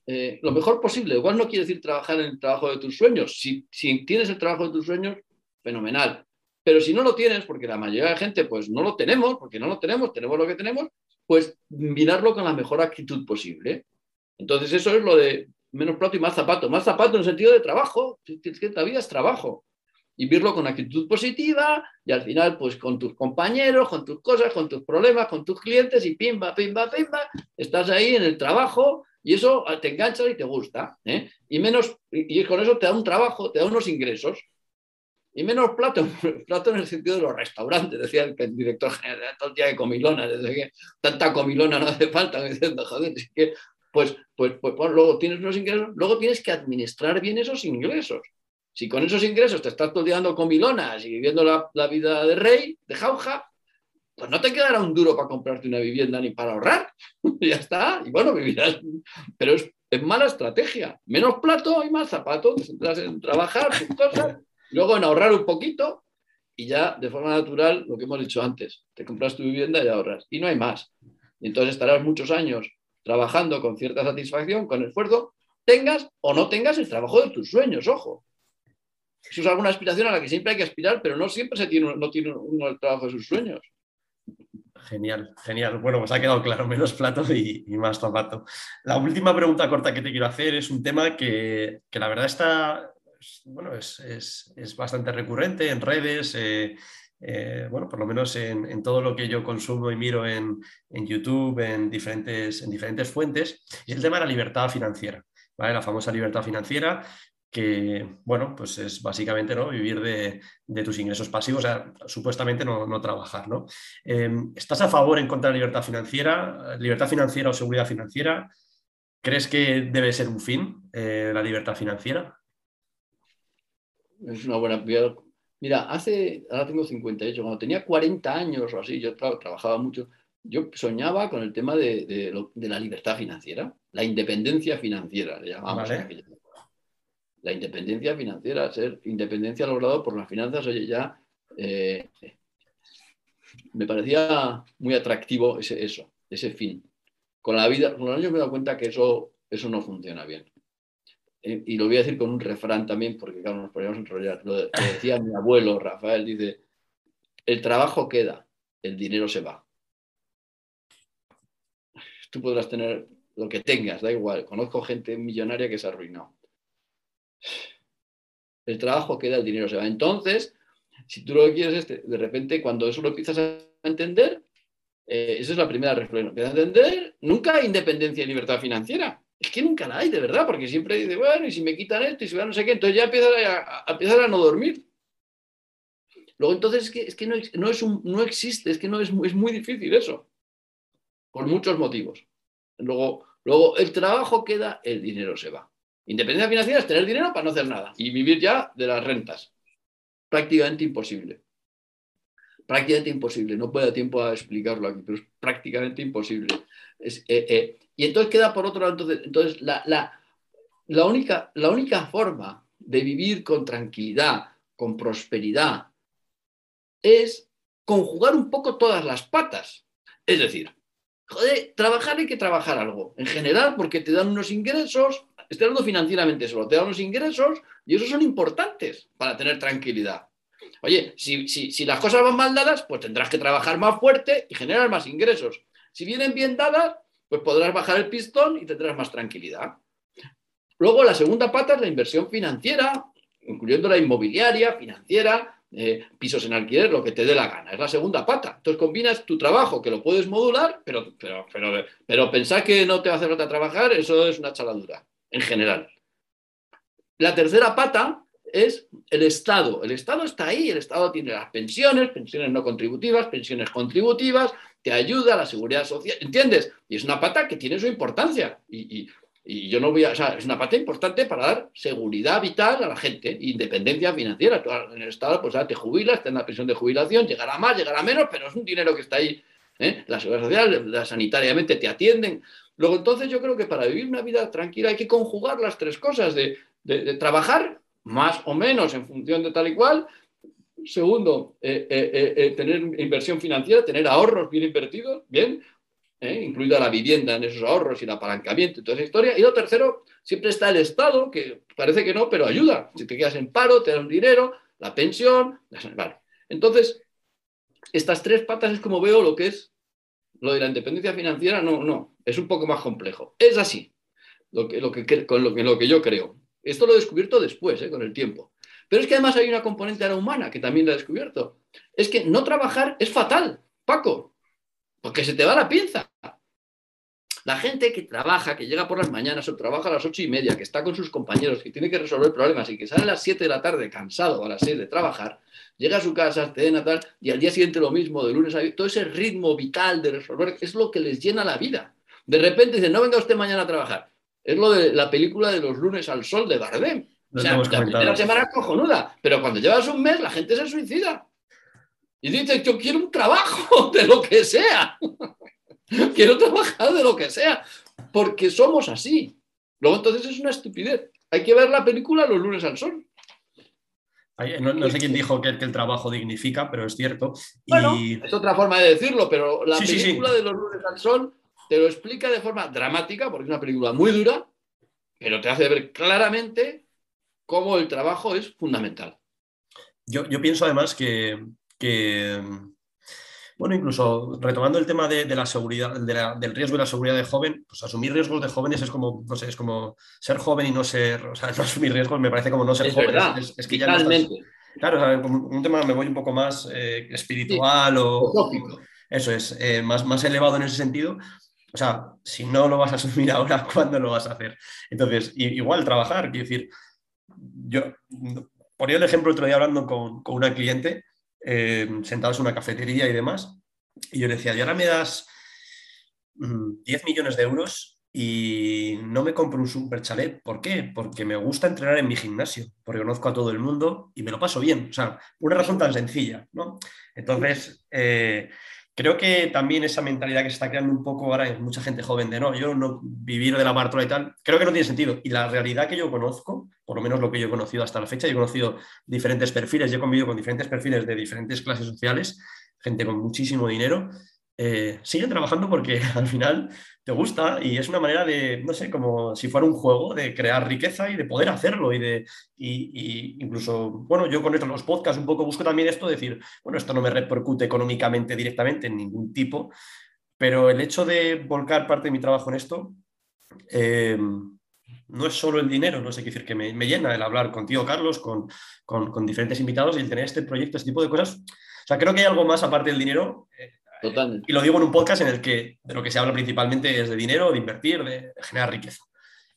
Speaker 2: eh, lo mejor posible. Igual no quiere decir trabajar en el trabajo de tus sueños. Si, si tienes el trabajo de tus sueños, fenomenal. Pero si no lo tienes, porque la mayoría de la gente pues no lo tenemos, porque no lo tenemos, tenemos lo que tenemos, pues mirarlo con la mejor actitud posible. Entonces eso es lo de menos plato y más zapato. Más zapato en el sentido de trabajo. Que la vida es trabajo. Y verlo con actitud positiva y al final, pues con tus compañeros, con tus cosas, con tus problemas, con tus clientes y pimba, pimba, pimba, estás ahí en el trabajo y eso te engancha y te gusta. ¿eh? Y, menos, y con eso te da un trabajo, te da unos ingresos. Y menos plato, plato en el sentido de los restaurantes, decía el, director general, todo el día de comilona, desde que tanta comilona no hace falta, diciendo, joder, es que pues, pues, pues, pues, luego tienes unos ingresos, luego tienes que administrar bien esos ingresos. Si con esos ingresos te estás todo con milonas y viviendo la, vida de rey, de jauja, pues no te quedará un duro para comprarte una vivienda ni para ahorrar. ya está. Y bueno, vivirás. Pero es, mala estrategia. Menos plato y más zapatos. Entras en trabajar tus cosas, luego en ahorrar un poquito y ya de forma natural, lo que hemos dicho antes, te compras tu vivienda y ahorras. Y no hay más. Y entonces estarás muchos años trabajando con cierta satisfacción, con esfuerzo, tengas o no tengas el trabajo de tus sueños, ojo. Eso es alguna aspiración a la que siempre hay que aspirar, pero no siempre se tiene, no tiene uno el trabajo de sus sueños.
Speaker 1: Genial, genial. Bueno, pues ha quedado claro, menos plato y, más zapato. La última pregunta corta que te quiero hacer es un tema que, la verdad está, bueno, es, bastante recurrente en redes. Eh, eh, bueno, por lo menos en, todo lo que yo consumo y miro en, YouTube, en diferentes, en diferentes fuentes, es el tema de la libertad financiera. La famosa libertad financiera que, bueno, pues es básicamente ¿no? vivir de, tus ingresos pasivos, o sea, supuestamente no, trabajar, ¿no? Em, ¿Estás a favor en contra de la libertad financiera? ¿Libertad financiera o seguridad financiera? ¿Crees que debe ser un fin eh, la libertad financiera?
Speaker 2: Es una buena Mira, hace, ahora tengo 58, cuando tenía 40 años o así, yo trabajaba mucho, yo soñaba con el tema de, la libertad financiera, la independencia financiera, le llamábamos La independencia financiera, ser independencia logrado por las finanzas, oye, ya eh, me parecía muy atractivo ese, eso, ese fin. Con la vida, con los años me he dado cuenta que eso, eso no funciona bien. Eh, y lo voy a decir con un refrán también, porque claro, nos podríamos enrollar. Lo, decía mi abuelo Rafael, dice, el trabajo queda, el dinero se va. Tú podrás tener lo que tengas, da igual. Conozco gente millonaria que se ha arruinado. El trabajo queda, el dinero se va. Entonces, si tú lo quieres es, de repente, cuando eso lo empiezas a entender, eh, esa es la primera reflexión. Empiezas a entender, nunca hay independencia y libertad financiera es que nunca la hay, de verdad, porque siempre dice, bueno, y si me quitan esto y si no sé qué, entonces ya empieza a, a, a no dormir. Luego entonces es que, es que no, no, es un, no existe, es que no es, es muy difícil eso, por muchos motivos. Luego, luego el trabajo queda, el dinero se va. Independencia financiera es tener dinero para no hacer nada y vivir ya de las rentas. Prácticamente imposible. Prácticamente imposible. No puedo dar tiempo a explicarlo aquí, pero es prácticamente imposible. Es, eh, eh, y entonces queda por otro lado, entonces, entonces la, la, única, la única forma de vivir con tranquilidad, con prosperidad, es conjugar un poco todas las patas. Es decir, joder, trabajar hay que trabajar algo. En general, porque te dan unos ingresos, estoy hablando financieramente solo, te dan unos ingresos y esos son importantes para tener tranquilidad. Oye, si, si, si las cosas van mal dadas, pues tendrás que trabajar más fuerte y generar más ingresos. Si vienen bien dadas, pues podrás bajar el pistón y tendrás más tranquilidad. Luego, la segunda pata es la inversión financiera, incluyendo la inmobiliaria, financiera, eh, pisos en alquiler, lo que te dé la gana. Es la segunda pata. Entonces combinas tu trabajo, que lo puedes modular, pero, pero, pero, pero pensar que no te va a hacer falta trabajar, eso es una chaladura, en general. La tercera pata es el Estado. El Estado está ahí, el Estado tiene las pensiones, pensiones no contributivas, pensiones contributivas, te ayuda la seguridad social, ¿entiendes? Y es una pata que tiene su importancia. Y, yo no voy a, o sea, es una pata importante para dar seguridad vital a la gente, independencia financiera. en el Estado, pues te jubilas, te en la pensión de jubilación, llegará más, llegará menos, pero es un dinero que está ahí. ¿eh? La seguridad social, la, sanitariamente te atienden. Luego, entonces, yo creo que para vivir una vida tranquila hay que conjugar las tres cosas de trabajar más o menos en función de tal y cual. Segundo, eh, eh, eh, tener inversión financiera, tener ahorros bien invertidos, bien, incluida la vivienda en esos ahorros y el apalancamiento y toda esa historia. Y lo tercero, siempre está el Estado, que parece que no, pero ayuda. Si te quedas en paro, te dan dinero, la pensión. Vale. Entonces, estas tres patas es como veo lo que es lo de la independencia financiera. No, no, es un poco más complejo. Es así, lo que, lo que, con lo que, lo que yo creo. Esto lo he descubierto después, con el tiempo. Pero es que además hay una componente ahora humana que también lo he descubierto. Es que no trabajar es fatal, Paco, porque se te va la pinza. La gente que trabaja, que llega por las mañanas o trabaja a las ocho y media, que está con sus compañeros, que tiene que resolver problemas y que sale a las siete de la tarde cansado a las seis de trabajar, llega a su casa, cena tal, y al día siguiente lo mismo, de lunes a todo ese ritmo vital de resolver es lo que les llena la vida. De repente dicen, no venga usted mañana a trabajar. Es lo de la película de los lunes al sol de Bardem. O sea, la primera semana es cojonuda, pero cuando llevas un mes la gente se suicida. Y dice, yo quiero un trabajo de lo que sea. quiero trabajar de lo que sea. Porque somos así. Luego entonces es una estupidez. Hay que ver la película los lunes al sol.
Speaker 1: No, sé quién dijo que, el trabajo dignifica, pero es cierto.
Speaker 2: es otra forma de decirlo, pero la película de los lunes al sol te lo explica de forma dramática, porque es una película muy dura, pero te hace ver claramente cómo el trabajo es fundamental.
Speaker 1: Yo, pienso además que, bueno, incluso retomando el tema de, la seguridad, del riesgo y la seguridad de joven, pues asumir riesgos de jóvenes es como, no sé, es como ser joven y no ser, o sea, no asumir riesgos me parece como no ser joven.
Speaker 2: es, que ya no estás,
Speaker 1: Claro, un tema me voy un poco más eh, espiritual o... Eso es, eh, más, más elevado en ese sentido, o sea, si no lo vas a asumir ahora, ¿cuándo lo vas a hacer? Entonces, igual trabajar, quiero decir, yo ponía el ejemplo otro día hablando con, una cliente, eh, sentados en una cafetería y demás, y yo le decía, y ahora me das 10 mm, millones de euros y no me compro un super chalet. ¿Por qué? Porque me gusta entrenar en mi gimnasio, porque conozco a todo el mundo y me lo paso bien. O sea, una razón tan sencilla, ¿no? Entonces, eh, creo que también esa mentalidad que se está creando un poco ahora en mucha gente joven de no, yo no vivir de la bartola y tal, creo que no tiene sentido. Y la realidad que yo conozco, por lo menos lo que yo he conocido hasta la fecha, yo he conocido diferentes perfiles, yo he convivido con diferentes perfiles de diferentes clases sociales, gente con muchísimo dinero, eh, siguen trabajando porque al final te gusta y es una manera de, no sé, como si fuera un juego de crear riqueza y de poder hacerlo y de, y, incluso, bueno, yo con esto, los podcasts un poco busco también esto, decir, bueno, esto no me repercute económicamente directamente en ningún tipo, pero el hecho de volcar parte de mi trabajo en esto, eh, no es solo el dinero, no sé qué decir, que me, llena el hablar contigo, Carlos, con, con, con, diferentes invitados y el tener este proyecto, este tipo de cosas. O sea, creo que hay algo más aparte del dinero. Eh, y lo digo en un podcast en el que de lo que se habla principalmente es de dinero, de invertir, de, generar riqueza.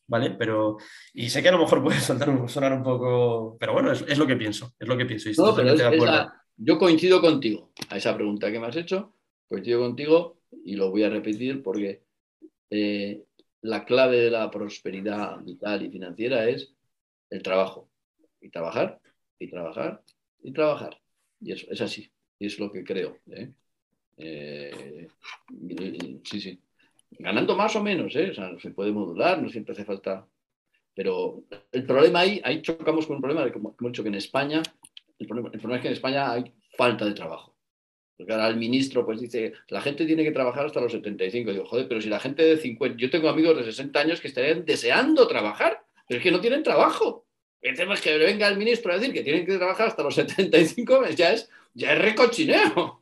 Speaker 1: ¿Vale? Pero, y sé que a lo mejor puede sonar un poco, pero bueno, es, lo que pienso, es lo que pienso.
Speaker 2: yo coincido contigo a esa pregunta que me has hecho, coincido contigo y lo voy a repetir porque eh, la clave de la prosperidad vital y financiera es el trabajo. Y trabajar, y trabajar, y trabajar. Y eso es así, y es lo que creo. ¿eh? Eh, sí, sí. Ganando más o menos, ¿eh? O sea, se puede modular, no siempre hace falta. Pero el problema ahí, ahí chocamos con un problema, de, como hemos dicho, que en España, el problema, es que en España hay falta de trabajo. Porque ahora el ministro pues dice, la gente tiene que trabajar hasta los 75. Digo, joder, pero si la gente de 50, yo tengo amigos de 60 años que estarían deseando trabajar, pero es que no tienen trabajo. El tema es que venga el ministro a decir que tienen que trabajar hasta los 75, ya es, ya es recochineo.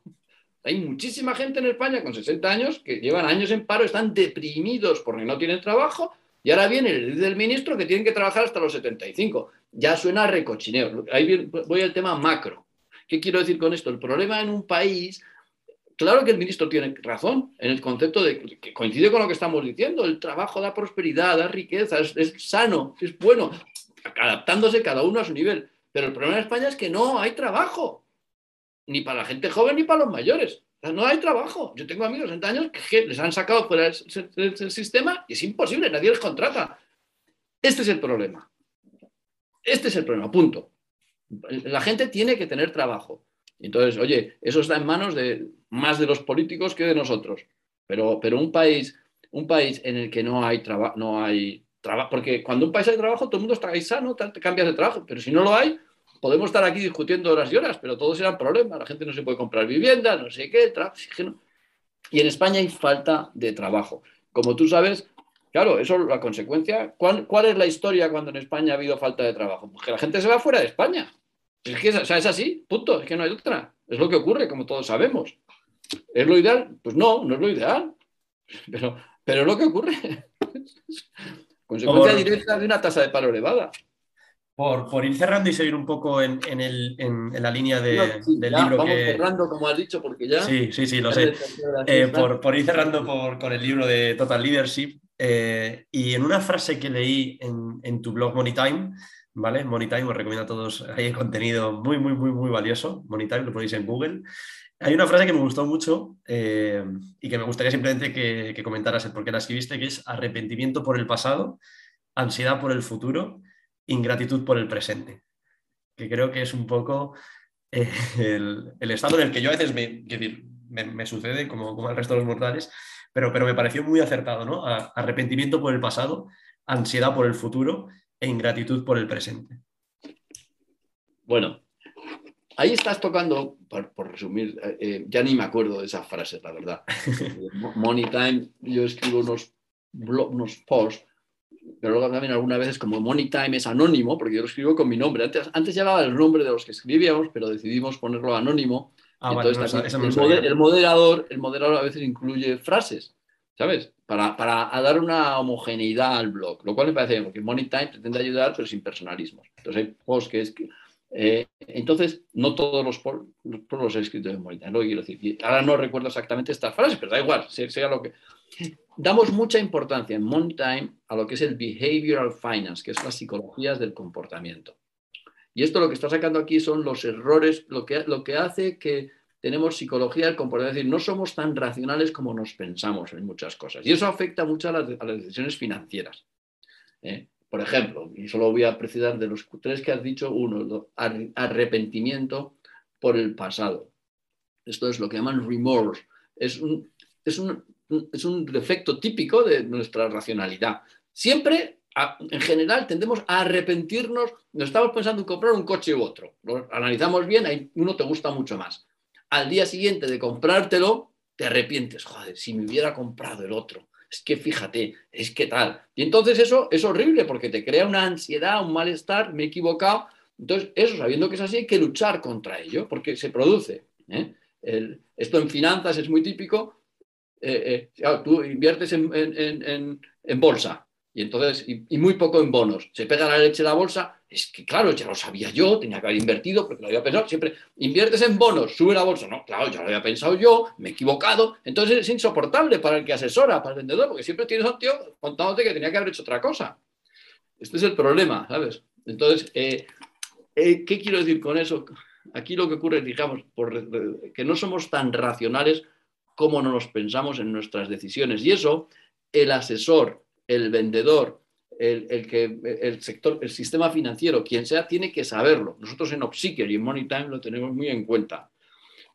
Speaker 2: Hay muchísima gente en España con 60 años que llevan años en paro, están deprimidos porque no tienen trabajo y ahora viene el del ministro que tienen que trabajar hasta los 75. ya suena a recochineo. Ahí voy al tema macro. ¿Qué quiero decir con esto? El problema en un país, claro que el ministro tiene razón en el concepto de que coincide con lo que estamos diciendo, el trabajo da prosperidad, da riqueza, es, es sano, es bueno, adaptándose cada uno a su nivel. Pero el problema en España es que no hay trabajo, ni para la gente joven ni para los mayores. no hay trabajo. Yo tengo amigos de 60 años que les han sacado fuera del sistema y es imposible, nadie les contrata. Este es el problema. Este es el problema, punto. La gente tiene que tener trabajo. Entonces, oye, eso está en manos de más de los políticos que de nosotros. Pero, pero un país, un país en el que no hay trabajo, no hay trabajo, porque cuando un país hay trabajo, todo el mundo está ahí sano, te cambias de trabajo, pero si no lo hay, podemos estar aquí discutiendo horas y horas, pero todos serán problemas. La gente no se puede comprar vivienda, no sé qué, oxígeno. Y en España hay falta de trabajo. Como tú sabes, claro, eso es la consecuencia. ¿Cuál, es la historia cuando en España ha habido falta de trabajo? Pues que la gente se va fuera de España. Es que es así, punto, es que no hay otra. Es lo que ocurre, como todos sabemos. ¿Es lo ideal? Pues no, no es lo ideal. Pero, pero es lo que ocurre. Consecuencia directa de una tasa de paro elevada.
Speaker 1: Por, ir cerrando y seguir un poco en, la línea del libro
Speaker 2: vamos cerrando, como has dicho, porque ya...
Speaker 1: Sí, sí, sí, lo sé. Eh, por, ir cerrando con el libro de Total Leadership, eh, y en una frase que leí en, tu blog Moneytime, ¿vale? Moneytime, os recomiendo a todos, hay contenido muy, muy, muy, muy valioso. Moneytime, lo ponéis en Google. Hay una frase que me gustó mucho eh, y que me gustaría simplemente que, que comentaras el por qué la escribiste, que es arrepentimiento por el pasado, ansiedad por el futuro ingratitud por el presente, que creo que es un poco eh, el, estado en el que yo a veces me, sucede, como, como al resto de los mortales, pero, pero me pareció muy acertado, ¿no? arrepentimiento por el pasado, ansiedad por el futuro e ingratitud por el presente.
Speaker 2: Bueno, ahí estás tocando, por, resumir, eh, eh, ya ni me acuerdo de esa frase, la verdad. Money Time, yo escribo unos, unos posts pero luego también algunas veces como Money Time es anónimo, porque yo lo escribo con mi nombre. Antes, antes llevaba el nombre de los que escribíamos, pero decidimos ponerlo anónimo. Ah, entonces, el, moderador, el moderador a veces incluye frases, ¿sabes? Para, para dar una homogeneidad al blog, lo cual me parece bien, porque Money Time pretende ayudar, pero sin personalismos. Entonces hay posts que es que... Eh, entonces, no todos los posts los he escrito en Money Time, lo que quiero decir. Ahora no recuerdo exactamente estas frases, pero da igual, sea lo que damos mucha importancia en Money Time a lo que es el behavioral finance, que es las psicologías del comportamiento. Y esto lo que está sacando aquí son los errores, lo que, lo que hace que tenemos psicología del comportamiento, es decir, no somos tan racionales como nos pensamos en muchas cosas. Y eso afecta mucho a las, decisiones financieras. ¿eh? Por ejemplo, y solo voy a precisar de los tres que has dicho, uno, arrepentimiento por el pasado. Esto es lo que llaman remorse. Es un, es un, es un defecto típico de nuestra racionalidad. Siempre, en general, tendemos a arrepentirnos, nos estamos pensando en comprar un coche u otro. Lo analizamos bien, uno te gusta mucho más. Al día siguiente de comprártelo, te arrepientes, joder, si me hubiera comprado el otro. Es que fíjate, es que tal. Y entonces eso es horrible porque te crea una ansiedad, un malestar, me he equivocado. Entonces, eso, sabiendo que es así, hay que luchar contra ello porque se produce. ¿eh? esto en finanzas es muy típico eh, eh, tú inviertes en, bolsa y entonces, y, muy poco en bonos, se pega la leche la bolsa, es que claro, ya lo sabía yo, tenía que haber invertido porque lo había pensado, siempre inviertes en bonos, sube la bolsa, no, claro, ya lo había pensado yo, me he equivocado, entonces es insoportable para el que asesora, para el vendedor, porque siempre tienes un tío contándote que tenía que haber hecho otra cosa. Este es el problema, ¿sabes? Entonces, eh, ¿qué quiero decir con eso? Aquí lo que ocurre, digamos, que no somos tan racionales cómo no nos pensamos en nuestras decisiones. Y eso, el asesor, el vendedor, el, que, el sector, el sistema financiero, quien sea, tiene que saberlo. Nosotros en Opseeker y en Money Time lo tenemos muy en cuenta,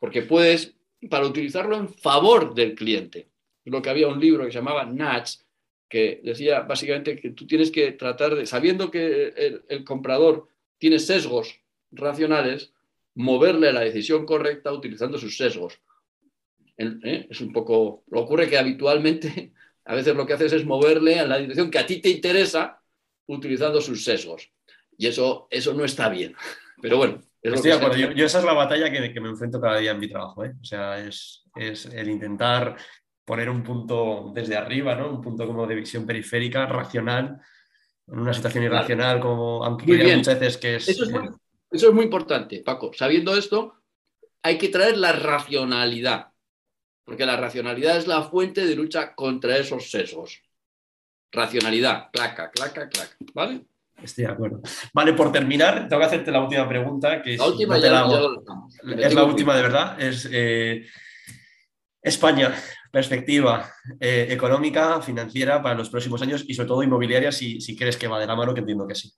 Speaker 2: porque puedes, para utilizarlo en favor del cliente. Lo que había un libro que se llamaba Nats, que decía básicamente que tú tienes que tratar de, sabiendo que el, el comprador tiene sesgos racionales, moverle la decisión correcta utilizando sus sesgos. ¿Eh? Es un poco, lo ocurre que habitualmente a veces lo que haces es moverle a la dirección que a ti te interesa utilizando sus sesgos. Y eso, eso no está bien. Pero bueno.
Speaker 1: Estoy de acuerdo. Yo, esa es la batalla que, que, me enfrento cada día en mi trabajo. ¿eh? O sea, es, es, el intentar poner un punto desde arriba, ¿no? un punto como de visión periférica, racional, en una situación irracional, como aunque muchas veces que es...
Speaker 2: Eso es, muy, eso es muy importante, Paco. Sabiendo esto, hay que traer la racionalidad, porque la racionalidad es la fuente de lucha contra esos sesgos. Racionalidad, claca, claca, claca, ¿vale?
Speaker 1: Estoy de acuerdo. Vale, por terminar, tengo que hacerte la última pregunta. Que
Speaker 2: la última ya,
Speaker 1: Es la última de verdad. Es eh, España, perspectiva eh, económica, financiera para los próximos años y sobre todo inmobiliaria, si, si crees que va de la mano, que entiendo que sí.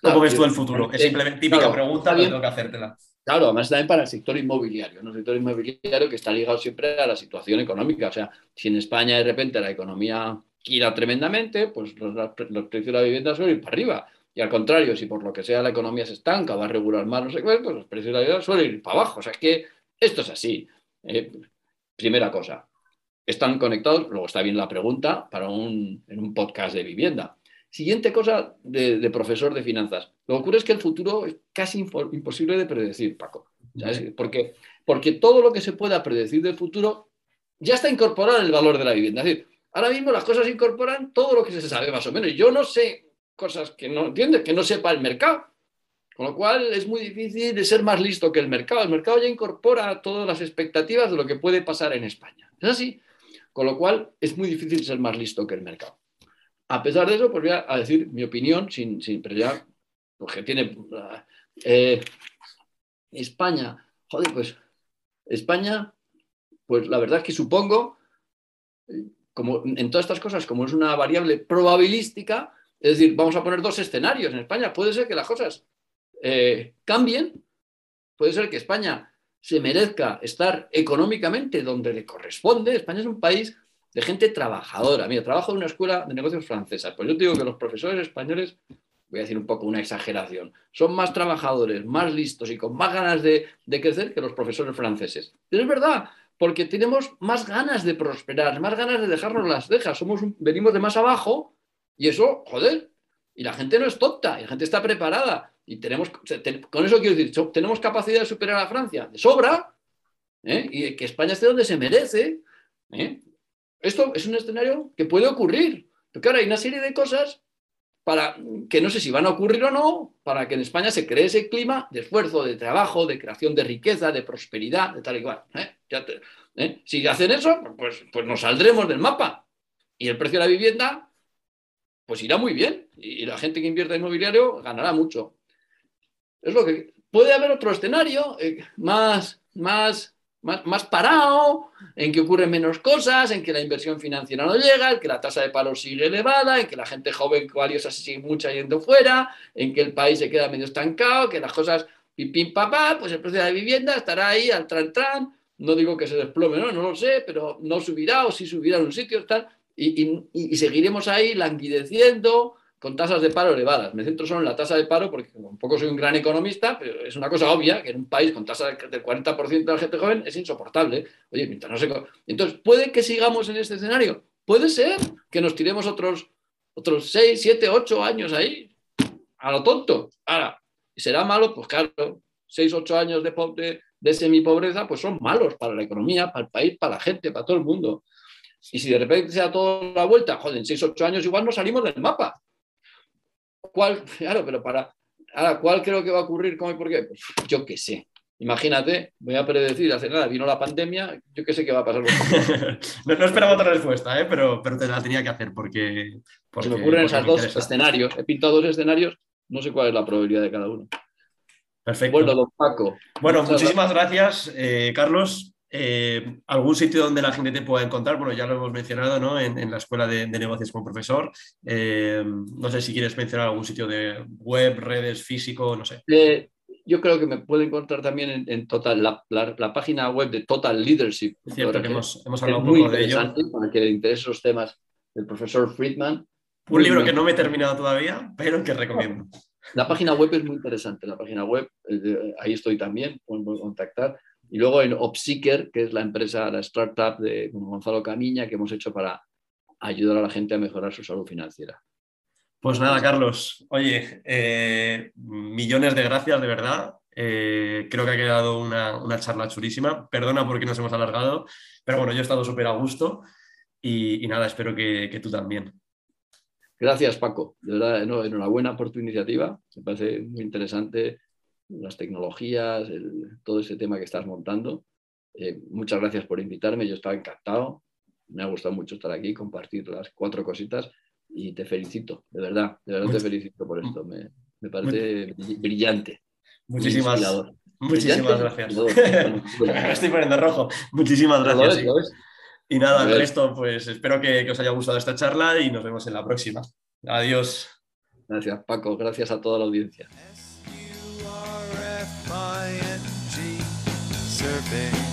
Speaker 1: ¿Cómo ves tú el futuro? Es simplemente típica pregunta, pero tengo que hacértela.
Speaker 2: Claro, además también para el sector inmobiliario, ¿no? El sector inmobiliario que está ligado siempre a la situación económica. O sea, si en España de repente la economía gira tremendamente, pues los, precios de la vivienda suelen ir para arriba. Y al contrario, si por lo que sea la economía se estanca, va a regular más, no sé qué, pues los precios de la vivienda suelen ir para abajo. O sea, es que esto es así. Eh, primera cosa, están conectados, luego está bien la pregunta para un, en un podcast de vivienda. Siguiente cosa de, profesor de finanzas. Lo que ocurre es que el futuro es casi imposible de predecir, Paco. Porque, porque todo lo que se pueda predecir del futuro ya está incorporado en el valor de la vivienda. Es decir, Ahora mismo las cosas incorporan todo lo que se sabe más o menos. Yo no sé cosas que no entiendes, que no sepa el mercado. Con lo cual es muy difícil de ser más listo que el mercado. El mercado ya incorpora todas las expectativas de lo que puede pasar en España. Es así. Con lo cual es muy difícil ser más listo que el mercado. A pesar de eso, pues voy a decir mi opinión, sin, sin pero ya, porque tiene... Eh, España, joder, pues España, pues la verdad es que supongo como en todas estas cosas, como es una variable probabilística, es decir, vamos a poner dos escenarios en España. Puede ser que las cosas eh, cambien, puede ser que España se merezca estar económicamente donde le corresponde. España es un país de gente trabajadora. Mira, trabajo en una escuela de negocios francesa. Pues yo digo que los profesores españoles, voy a decir un poco una exageración, son más trabajadores, más listos y con más ganas de, de crecer que los profesores franceses. Pero es verdad, porque tenemos más ganas de prosperar, más ganas de dejarnos las dejas. Somos venimos de más abajo y eso, joder, y la gente no es tonta, y la gente está preparada. Y tenemos, con eso quiero decir, tenemos capacidad de superar a Francia de sobra, ¿eh? y que España esté donde se merece. ¿eh? Esto es un escenario que puede ocurrir, porque ahora hay una serie de cosas para que no sé si van a ocurrir o no, para que en España se cree ese clima de esfuerzo, de trabajo, de creación de riqueza, de prosperidad, de tal y cual. ¿eh? ¿eh? Si hacen eso, pues, pues nos saldremos del mapa. Y el precio de la vivienda, pues irá muy bien. Y la gente que invierte en inmobiliario ganará mucho. Es lo que. Puede haber otro escenario eh, más, más más, parado, en que ocurren menos cosas, en que la inversión financiera no llega, en que la tasa de paro sigue elevada, en que la gente joven valiosa sigue mucha yendo fuera, en que el país se queda medio estancado, que las cosas pim pim papá, pues el precio de la vivienda estará ahí al tran tran, no digo que se desplome, no, no lo sé, pero no subirá o si subirá en un sitio, tal, y seguiremos ahí languideciendo, con tasas de paro elevadas. Me centro solo en la tasa de paro porque un poco soy un gran economista, pero es una cosa obvia que en un país con tasa del 40% de la gente joven es insoportable. Oye, mientras no se... Entonces, ¿puede que sigamos en este escenario? Puede ser que nos tiremos otros, otros 6, 7, 8 años ahí, a lo tonto. Ahora, ¿será malo? Pues claro, 6, 8 años de, de, de semipobreza, pues son malos para la economía, para el país, para la gente, para todo el mundo. Y si de repente se da toda la vuelta, joder, en 6, 8 años igual no salimos del mapa. ¿Cuál? Claro, pero para. Ahora, ¿cuál creo que va a ocurrir? ¿Cómo y por qué? Pues yo qué sé. Imagínate, voy a predecir, hace nada vino la pandemia, yo qué sé qué va a pasar.
Speaker 1: no, esperaba otra respuesta, ¿eh? pero, pero te la tenía que hacer porque.
Speaker 2: Se me ocurren esos dos escenarios. He pintado dos escenarios, no sé cuál es la probabilidad de cada uno.
Speaker 1: Perfecto.
Speaker 2: Bueno, don Paco.
Speaker 1: Bueno, muchísimas gracias, eh, Carlos. Eh, ¿Algún sitio donde la gente te pueda encontrar? Bueno, ya lo hemos mencionado ¿no? en, la Escuela de, Negocios como profesor. Eh, no sé si quieres mencionar algún sitio de web, redes, físico, no sé.
Speaker 2: Eh, yo creo que me puede encontrar también en, total, la, página web de Total Leadership.
Speaker 1: Es cierto que hemos, hablado un poco de ello.
Speaker 2: Para que le interese los temas del profesor Friedman.
Speaker 1: Un libro que no me he terminado todavía, pero que recomiendo.
Speaker 2: La página web es muy interesante. La página web, ahí estoy también, pueden contactar. Y luego en Opseeker, que es la empresa, la startup de Gonzalo Camiña, que hemos hecho para ayudar a la gente a mejorar su salud financiera.
Speaker 1: Pues nada, Carlos. Oye, eh, millones de gracias, de verdad. Eh, creo que ha quedado una, charla chulísima. Perdona porque nos hemos alargado, pero bueno, yo he estado súper a gusto y, nada, espero que, que tú también.
Speaker 2: Gracias, Paco. De verdad, enhorabuena por tu iniciativa. Me parece muy interesante las tecnologías, todo ese tema que estás montando. Eh, muchas gracias por invitarme. Yo estaba encantado. Me ha gustado mucho estar aquí, compartir las cuatro cositas y te felicito, de verdad, de verdad te felicito por esto. Me, me parece brillante.
Speaker 1: Muchísimas, muchísimas gracias. me estoy poniendo rojo. Muchísimas gracias. Y nada, el resto, pues espero que, que os haya gustado esta charla y nos vemos en la próxima. Adiós.
Speaker 2: Gracias, Paco. Gracias a toda la audiencia. babe.